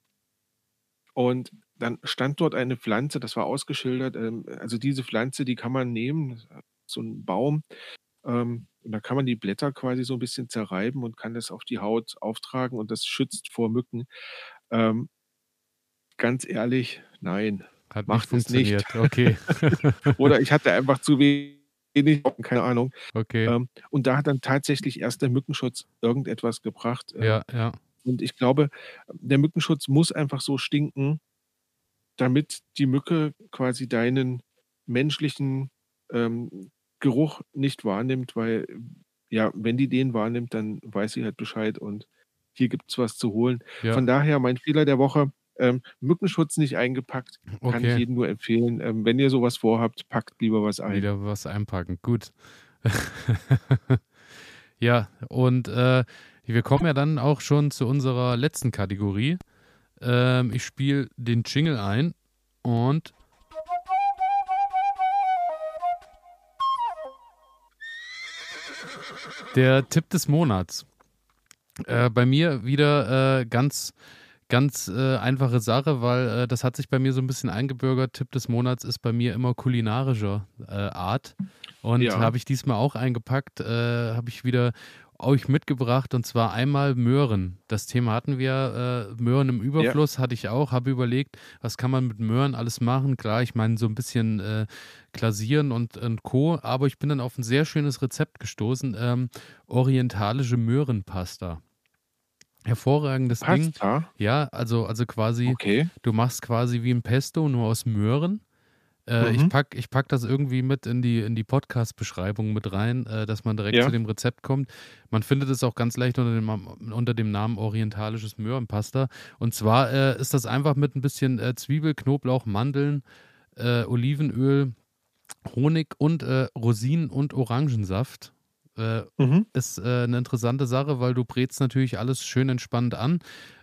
S2: und dann stand dort eine Pflanze, das war ausgeschildert. Ähm, also diese Pflanze, die kann man nehmen, so ein Baum, ähm, und da kann man die Blätter quasi so ein bisschen zerreiben und kann das auf die Haut auftragen und das schützt vor Mücken. Ähm, ganz ehrlich, nein,
S1: Hat macht es nicht. Okay.
S2: Oder ich hatte einfach zu wenig, keine Ahnung.
S1: Okay.
S2: Ähm, und da hat dann tatsächlich erst der Mückenschutz irgendetwas gebracht.
S1: Ähm, ja, ja.
S2: Und ich glaube, der Mückenschutz muss einfach so stinken, damit die Mücke quasi deinen menschlichen ähm, Geruch nicht wahrnimmt, weil ja, wenn die den wahrnimmt, dann weiß sie halt Bescheid und hier gibt es was zu holen. Ja. Von daher mein Fehler der Woche, ähm, Mückenschutz nicht eingepackt, okay. kann ich jedem nur empfehlen. Ähm, wenn ihr sowas vorhabt, packt lieber was ein.
S1: Wieder was einpacken, gut. ja, und äh, wir kommen ja dann auch schon zu unserer letzten Kategorie. Ähm, ich spiele den Jingle ein und Der Tipp des Monats. Äh, bei mir wieder äh, ganz, ganz äh, einfache Sache, weil äh, das hat sich bei mir so ein bisschen eingebürgert. Tipp des Monats ist bei mir immer kulinarischer äh, Art. Und ja. habe ich diesmal auch eingepackt, äh, habe ich wieder euch mitgebracht und zwar einmal Möhren. Das Thema hatten wir, äh, Möhren im Überfluss ja. hatte ich auch, habe überlegt, was kann man mit Möhren alles machen. Klar, ich meine so ein bisschen äh, glasieren und, und Co. Aber ich bin dann auf ein sehr schönes Rezept gestoßen, ähm, orientalische Möhrenpasta. Hervorragendes
S2: Pasta?
S1: Ding. Ja, also, also quasi,
S2: okay.
S1: du machst quasi wie ein Pesto, nur aus Möhren. Äh, mhm. Ich packe ich pack das irgendwie mit in die, in die Podcast-Beschreibung mit rein, äh, dass man direkt ja. zu dem Rezept kommt. Man findet es auch ganz leicht unter dem, unter dem Namen orientalisches Möhrenpasta. Und zwar äh, ist das einfach mit ein bisschen äh, Zwiebel, Knoblauch, Mandeln, äh, Olivenöl, Honig und äh, Rosinen und Orangensaft Äh, mhm. Ist äh, eine interessante Sache, weil du brätst natürlich alles schön entspannt an.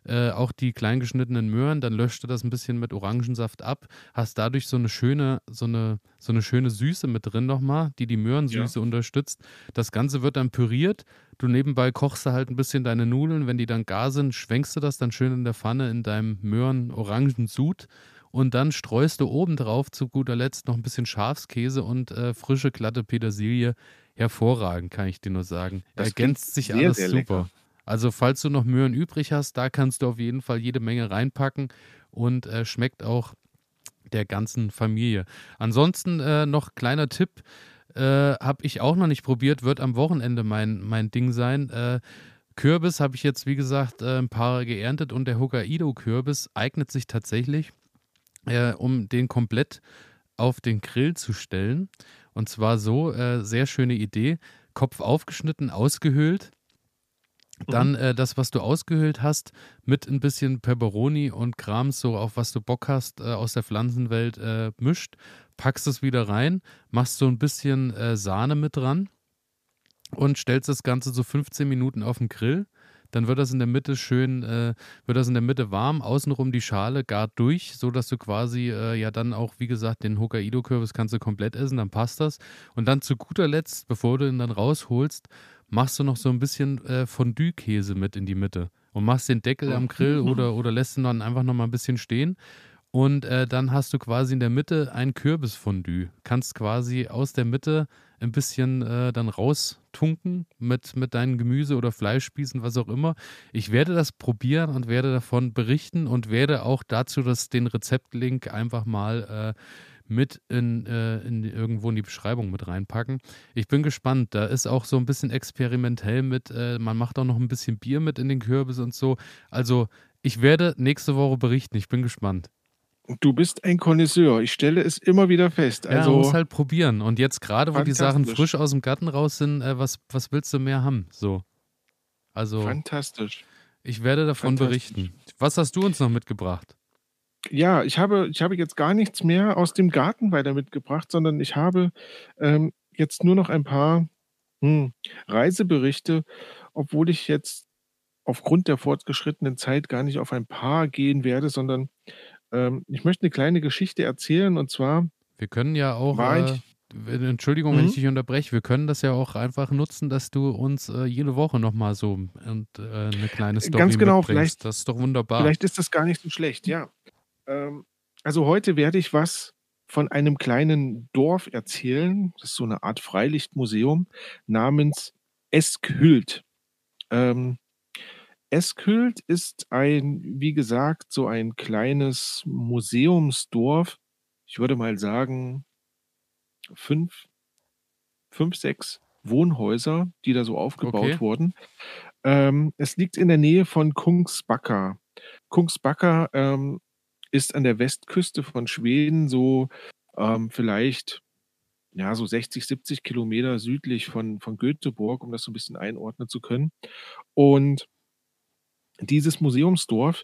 S1: Äh, auch die kleingeschnittenen Möhren, dann löscht du das ein bisschen mit Orangensaft ab, hast dadurch so eine schöne, so eine, so eine schöne Süße mit drin nochmal, die die Möhrensüße ja. unterstützt. Das Ganze wird dann püriert. Du nebenbei kochst du halt ein bisschen deine Nudeln. Wenn die dann gar sind, schwenkst du das dann schön in der Pfanne in deinem Möhren-Orangensud und dann streust du obendrauf zu guter Letzt noch ein bisschen Schafskäse und äh, frische, glatte Petersilie. Hervorragend, kann ich dir nur sagen. Das Ergänzt sich sehr, alles sehr super. Lecker. Also, falls du noch Möhren übrig hast, da kannst du auf jeden Fall jede Menge reinpacken und äh, schmeckt auch der ganzen Familie. Ansonsten äh, noch kleiner Tipp, äh, habe ich auch noch nicht probiert, wird am Wochenende mein, mein Ding sein. Äh, Kürbis habe ich jetzt, wie gesagt, äh, ein paar geerntet und der Hokkaido-Kürbis eignet sich tatsächlich äh, um den komplett auf den Grill zu stellen. Und zwar so, äh, sehr schöne Idee, Kopf aufgeschnitten, ausgehöhlt. Dann mhm. äh, das, was du ausgehöhlt hast, mit ein bisschen Peperoni und Krams, so auf was du Bock hast, äh, aus der Pflanzenwelt äh, mischt. Packst es wieder rein, machst so ein bisschen äh, Sahne mit dran und stellst das Ganze so 15 Minuten auf den Grill dann wird das in der Mitte schön, äh, wird das in der Mitte warm, außenrum die Schale gart durch, sodass du quasi äh, ja dann auch, wie gesagt, den Hokkaido-Kürbis kannst du komplett essen, dann passt das. Und dann zu guter Letzt, bevor du ihn dann rausholst, machst du noch so ein bisschen äh, Fondue-Käse mit in die Mitte und machst den Deckel am Grill oder, oder lässt ihn dann einfach noch mal ein bisschen stehen. Und äh, dann hast du quasi in der Mitte ein Kürbisfondue. Kannst quasi aus der Mitte ein bisschen äh, dann raustunken mit, mit deinen Gemüse- oder Fleischspießen, was auch immer. Ich werde das probieren und werde davon berichten und werde auch dazu das, den Rezeptlink einfach mal äh, mit in, äh, in irgendwo in die Beschreibung mit reinpacken. Ich bin gespannt. Da ist auch so ein bisschen experimentell mit. Äh, man macht auch noch ein bisschen Bier mit in den Kürbis und so. Also ich werde nächste Woche berichten. Ich bin gespannt.
S2: Du bist ein Connoisseur. Ich stelle es immer wieder fest.
S1: Also, ja, man muss halt probieren. Und jetzt gerade, wo die Sachen frisch aus dem Garten raus sind, äh, was, was willst du mehr haben? So. Also.
S2: Fantastisch.
S1: Ich werde davon berichten. Was hast du uns noch mitgebracht?
S2: Ja, ich habe, ich habe jetzt gar nichts mehr aus dem Garten weiter mitgebracht, sondern ich habe ähm, jetzt nur noch ein paar hm, Reiseberichte, obwohl ich jetzt aufgrund der fortgeschrittenen Zeit gar nicht auf ein paar gehen werde, sondern ähm, ich möchte eine kleine Geschichte erzählen und zwar
S1: Wir können ja auch, äh, Entschuldigung, wenn ich mhm. dich unterbreche, wir können das ja auch einfach nutzen, dass du uns äh, jede Woche nochmal so und, äh, eine kleine Story
S2: Ganz genau,
S1: mitbringst.
S2: vielleicht,
S1: Das ist doch wunderbar.
S2: vielleicht ist das gar nicht so schlecht, ja. Ähm, also heute werde ich was von einem kleinen Dorf erzählen. Das ist so eine Art Freilichtmuseum namens Eskhült. Ähm, Eskhült ist ein, wie gesagt, so ein kleines Museumsdorf. Ich würde mal sagen, fünf, fünf, sechs Wohnhäuser, die da so aufgebaut okay. wurden. Ähm, es liegt in der Nähe von Kungsbacka. Kungsbacka ähm, ist an der Westküste von Schweden so ähm, vielleicht ja, so 60, 70 Kilometer südlich von, von Göteborg, um das so ein bisschen einordnen zu können. Und dieses Museumsdorf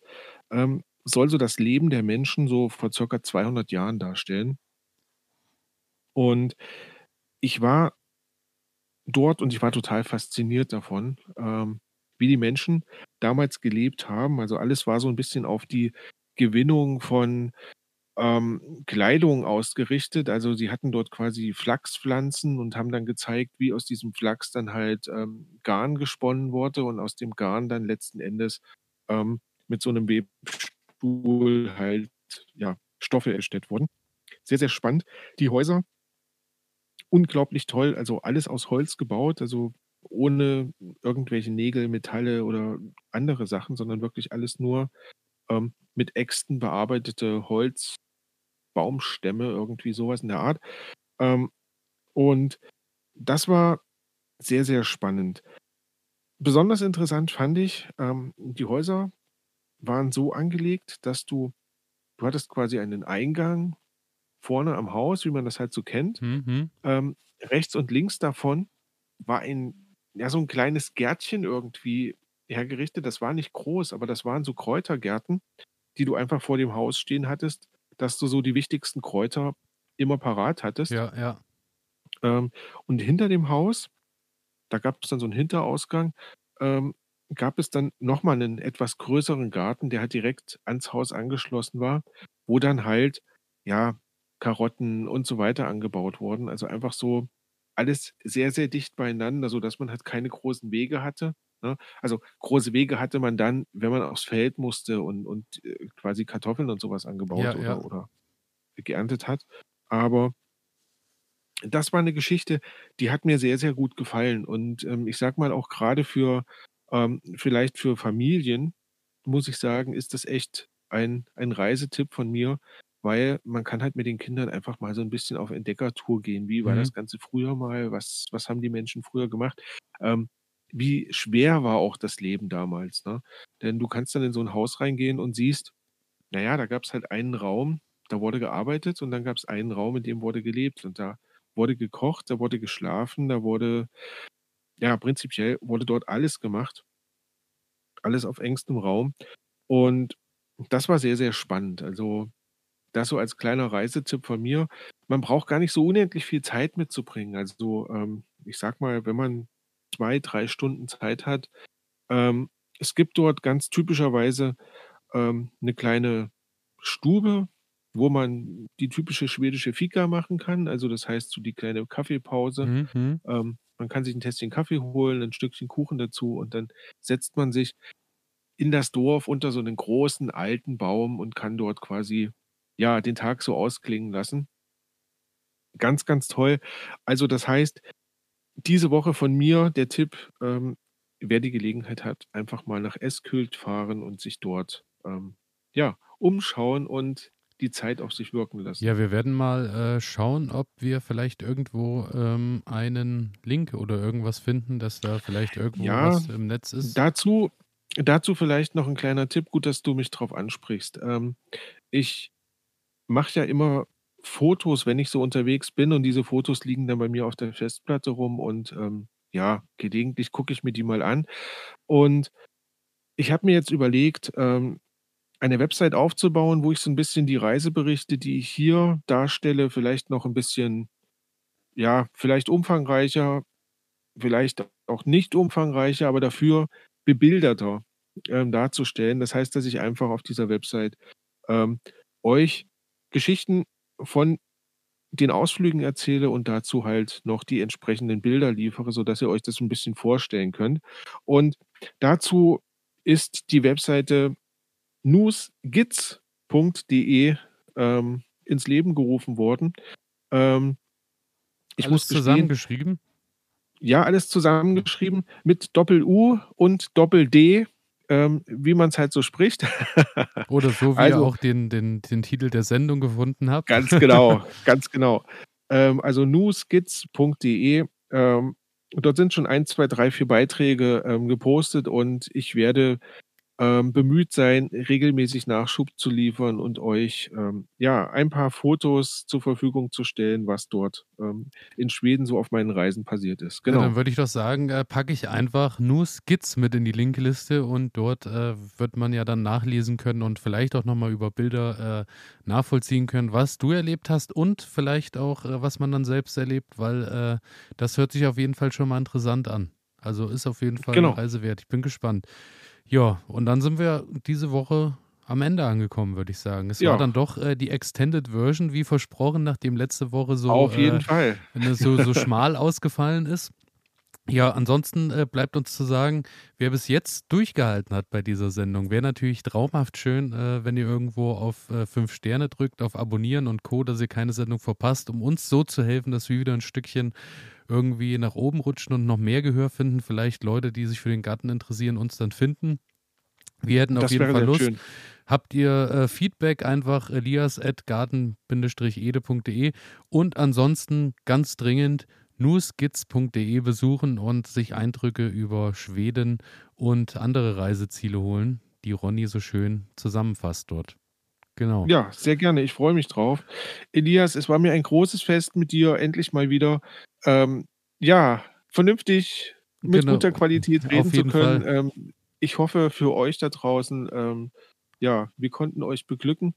S2: ähm, soll so das Leben der Menschen so vor circa 200 Jahren darstellen. Und ich war dort und ich war total fasziniert davon, ähm, wie die Menschen damals gelebt haben. Also alles war so ein bisschen auf die Gewinnung von ähm, Kleidung ausgerichtet. Also sie hatten dort quasi Flachspflanzen und haben dann gezeigt, wie aus diesem Flachs dann halt ähm, Garn gesponnen wurde und aus dem Garn dann letzten Endes ähm, mit so einem Webstuhl halt ja, Stoffe erstellt wurden. Sehr, sehr spannend. Die Häuser, unglaublich toll, also alles aus Holz gebaut, also ohne irgendwelche Nägel, Metalle oder andere Sachen, sondern wirklich alles nur ähm, mit Äxten bearbeitete Holz, Baumstämme, irgendwie sowas in der Art. Ähm, und das war sehr, sehr spannend. Besonders interessant fand ich, ähm, die Häuser waren so angelegt, dass du du hattest quasi einen Eingang vorne am Haus, wie man das halt so kennt.
S1: Mhm.
S2: Ähm, rechts und links davon war ein, ja, so ein kleines Gärtchen irgendwie hergerichtet. Das war nicht groß, aber das waren so Kräutergärten, die du einfach vor dem Haus stehen hattest, dass du so die wichtigsten Kräuter immer parat hattest.
S1: Ja, ja.
S2: Ähm, und hinter dem Haus da gab es dann so einen Hinterausgang, ähm, gab es dann nochmal einen etwas größeren Garten, der halt direkt ans Haus angeschlossen war, wo dann halt, ja, Karotten und so weiter angebaut wurden. Also einfach so alles sehr, sehr dicht beieinander, sodass man halt keine großen Wege hatte? Also, große Wege hatte man dann, wenn man aufs Feld musste und und, äh, quasi Kartoffeln und sowas angebaut
S1: Ja,
S2: oder
S1: ja.
S2: oder geerntet hat. Aber das war eine Geschichte, die hat mir sehr, sehr gut gefallen. Und, ähm, ich sage mal auch gerade für ähm, vielleicht für Familien, muss ich sagen, ist das echt ein ein Reisetipp von mir, weil man kann halt mit den Kindern einfach mal so ein bisschen auf Entdeckertour gehen. Wie war
S1: Mhm.
S2: das Ganze früher mal? Was was haben die Menschen früher gemacht? Ähm, wie schwer war auch das Leben damals, ne? Denn du kannst dann in so ein Haus reingehen und siehst, na ja, da gab's halt einen Raum, da wurde gearbeitet und dann gab's einen Raum, in dem wurde gelebt und da wurde gekocht, da wurde geschlafen, da wurde ja, prinzipiell wurde dort alles gemacht, alles auf engstem Raum. Und das war sehr, sehr spannend. Also, das so als kleiner Reisetipp von mir. Man braucht gar nicht so unendlich viel Zeit mitzubringen. Also, ähm, ich sage mal, wenn man 2, 3 Stunden Zeit hat, ähm, es gibt dort ganz typischerweise, ähm, 'ne kleine Stube, wo man die typische schwedische Fika machen kann. Also, das heißt, so die kleine Kaffeepause.
S1: Mhm, mhm.
S2: Ähm, man kann sich 'n Tässchen Kaffee holen, 'n Stückchen Kuchen dazu und dann setzt man sich in das Dorf unter so 'nen großen alten Baum und kann dort quasi, ja, den Tag so ausklingen lassen. Ganz, ganz toll. Also, das heißt, diese Woche von mir der Tipp, ähm, wer die Gelegenheit hat, einfach mal nach Eskult fahren und sich dort, ähm, ja, umschauen und die Zeit auf sich wirken lassen.
S1: Ja, wir werden mal, äh, schauen, ob wir vielleicht irgendwo, ähm, einen Link oder irgendwas finden, dass da vielleicht irgendwo
S2: Ja,
S1: was im Netz ist.
S2: dazu dazu vielleicht noch 'n kleiner Tipp. Gut, dass du mich drauf ansprichst. Ähm, ich mache ja immer Fotos, wenn ich so unterwegs bin und diese Fotos liegen dann bei mir auf der Festplatte rum und, ähm, ja, gelegentlich gucke ich mir die mal an. Und ich habe mir jetzt überlegt, ähm, eine Website aufzubauen, wo ich so 'n bisschen die Reiseberichte, die ich hier darstelle, vielleicht noch 'n bisschen ja, vielleicht umfangreicher, vielleicht auch nicht umfangreicher, aber dafür bebilderter, ähm, darzustellen. Das heißt, dass ich einfach auf dieser Website, ähm, euch Geschichten von den Ausflügen erzähle und dazu halt noch die entsprechenden Bilder liefere, sodass ihr euch das 'n bisschen vorstellen könnt. Und dazu ist die Webseite nusgids.de, ähm, ins Leben gerufen worden. Ähm, ich
S1: Alles
S2: muss gestehen
S1: zusammengeschrieben?
S2: Ja, alles zusammengeschrieben mit Doppel-U und Doppel-D, ähm, wie man's halt so spricht.
S1: Oder so, wie ihr
S2: Also
S1: auch den den den Titel der Sendung gefunden habt?
S2: Ganz genau, ganz genau. Ähm, also nusgids.de, ähm, dort sind schon 1, 2, 3, 4 Beiträge, ähm, gepostet und ich werde, ähm, bemüht sein, regelmäßig Nachschub zu liefern und euch, ähm, ja, ein paar Fotos zur Verfügung zu stellen, was dort, ähm, in Schweden so auf meinen Reisen passiert ist.
S1: Ja, dann
S2: Genau.
S1: würde ich doch sagen, äh, packe ich einfach Nusgids mit in die Linkliste und dort, äh, wird man ja dann nachlesen können und vielleicht auch noch mal über Bilder, äh, nachvollziehen können, was du erlebt hast und vielleicht auch, äh, was man dann selbst erlebt, weil, äh, das hört sich auf jeden Fall schon mal interessant an. Also, ist auf jeden Fall
S2: Genau.
S1: Reise wert. Ich bin gespannt. Ja, und dann sind wir diese Woche am Ende angekommen, würde ich sagen. Es war
S2: Ja.
S1: dann doch, äh, die Extended Version wie versprochen, nachdem letzte Woche so,
S2: Auf jeden
S1: äh,
S2: Fall.
S1: ne, so so schmal ausgefallen ist. Ja, ansonsten, äh, bleibt uns zu sagen, wer bis jetzt durchgehalten hat bei dieser Sendung, wäre natürlich traumhaft schön, äh, wenn ihr irgendwo auf, äh, 5 Sterne drückt, auf Abonnieren und Co., dass ihr keine Sendung verpasst, um uns so zu helfen, dass wir wieder 'n Stückchen irgendwie nach oben rutschen und noch mehr Gehör finden. Vielleicht Leute, die sich für den Garten interessieren, uns dann finden. Wir hätten auf
S2: Das
S1: jeden
S2: wäre
S1: Fall Lust.
S2: schön.
S1: Habt ihr, äh, Feedback, einfach elias@garten-ede.de und ansonsten ganz dringend nusgids.de besuchen und sich Eindrücke über Schweden und andere Reiseziele holen, die Ronny so schön zusammenfasst dort. Genau.
S2: Ja, sehr gerne. Ich freue mich drauf. Elias, es war mir ein großes Fest mit dir, endlich mal wieder, ähm, ja, vernünftig mit
S1: Genau.
S2: guter Qualität reden zu können. Ähm, ich hoffe für euch da draußen, ähm, ja, wir konnten euch beglücken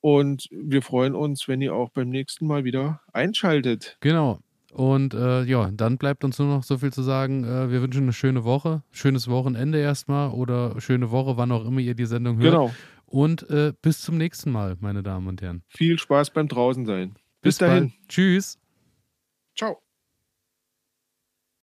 S2: und wir freuen uns, wenn ihr auch beim nächsten Mal wieder einschaltet.
S1: Genau. Und äh, ja, dann bleibt uns nur noch so viel zu sagen. Äh, wir wünschen eine schöne Woche, schönes Wochenende erstmal oder schöne Woche, wann auch immer ihr die Sendung hört. Genau. Und äh, bis zum nächsten Mal, meine Damen und Herren.
S2: Viel Spaß beim Draußen sein.
S1: Bis, bis dahin. Bald. Tschüss.
S2: Ciao.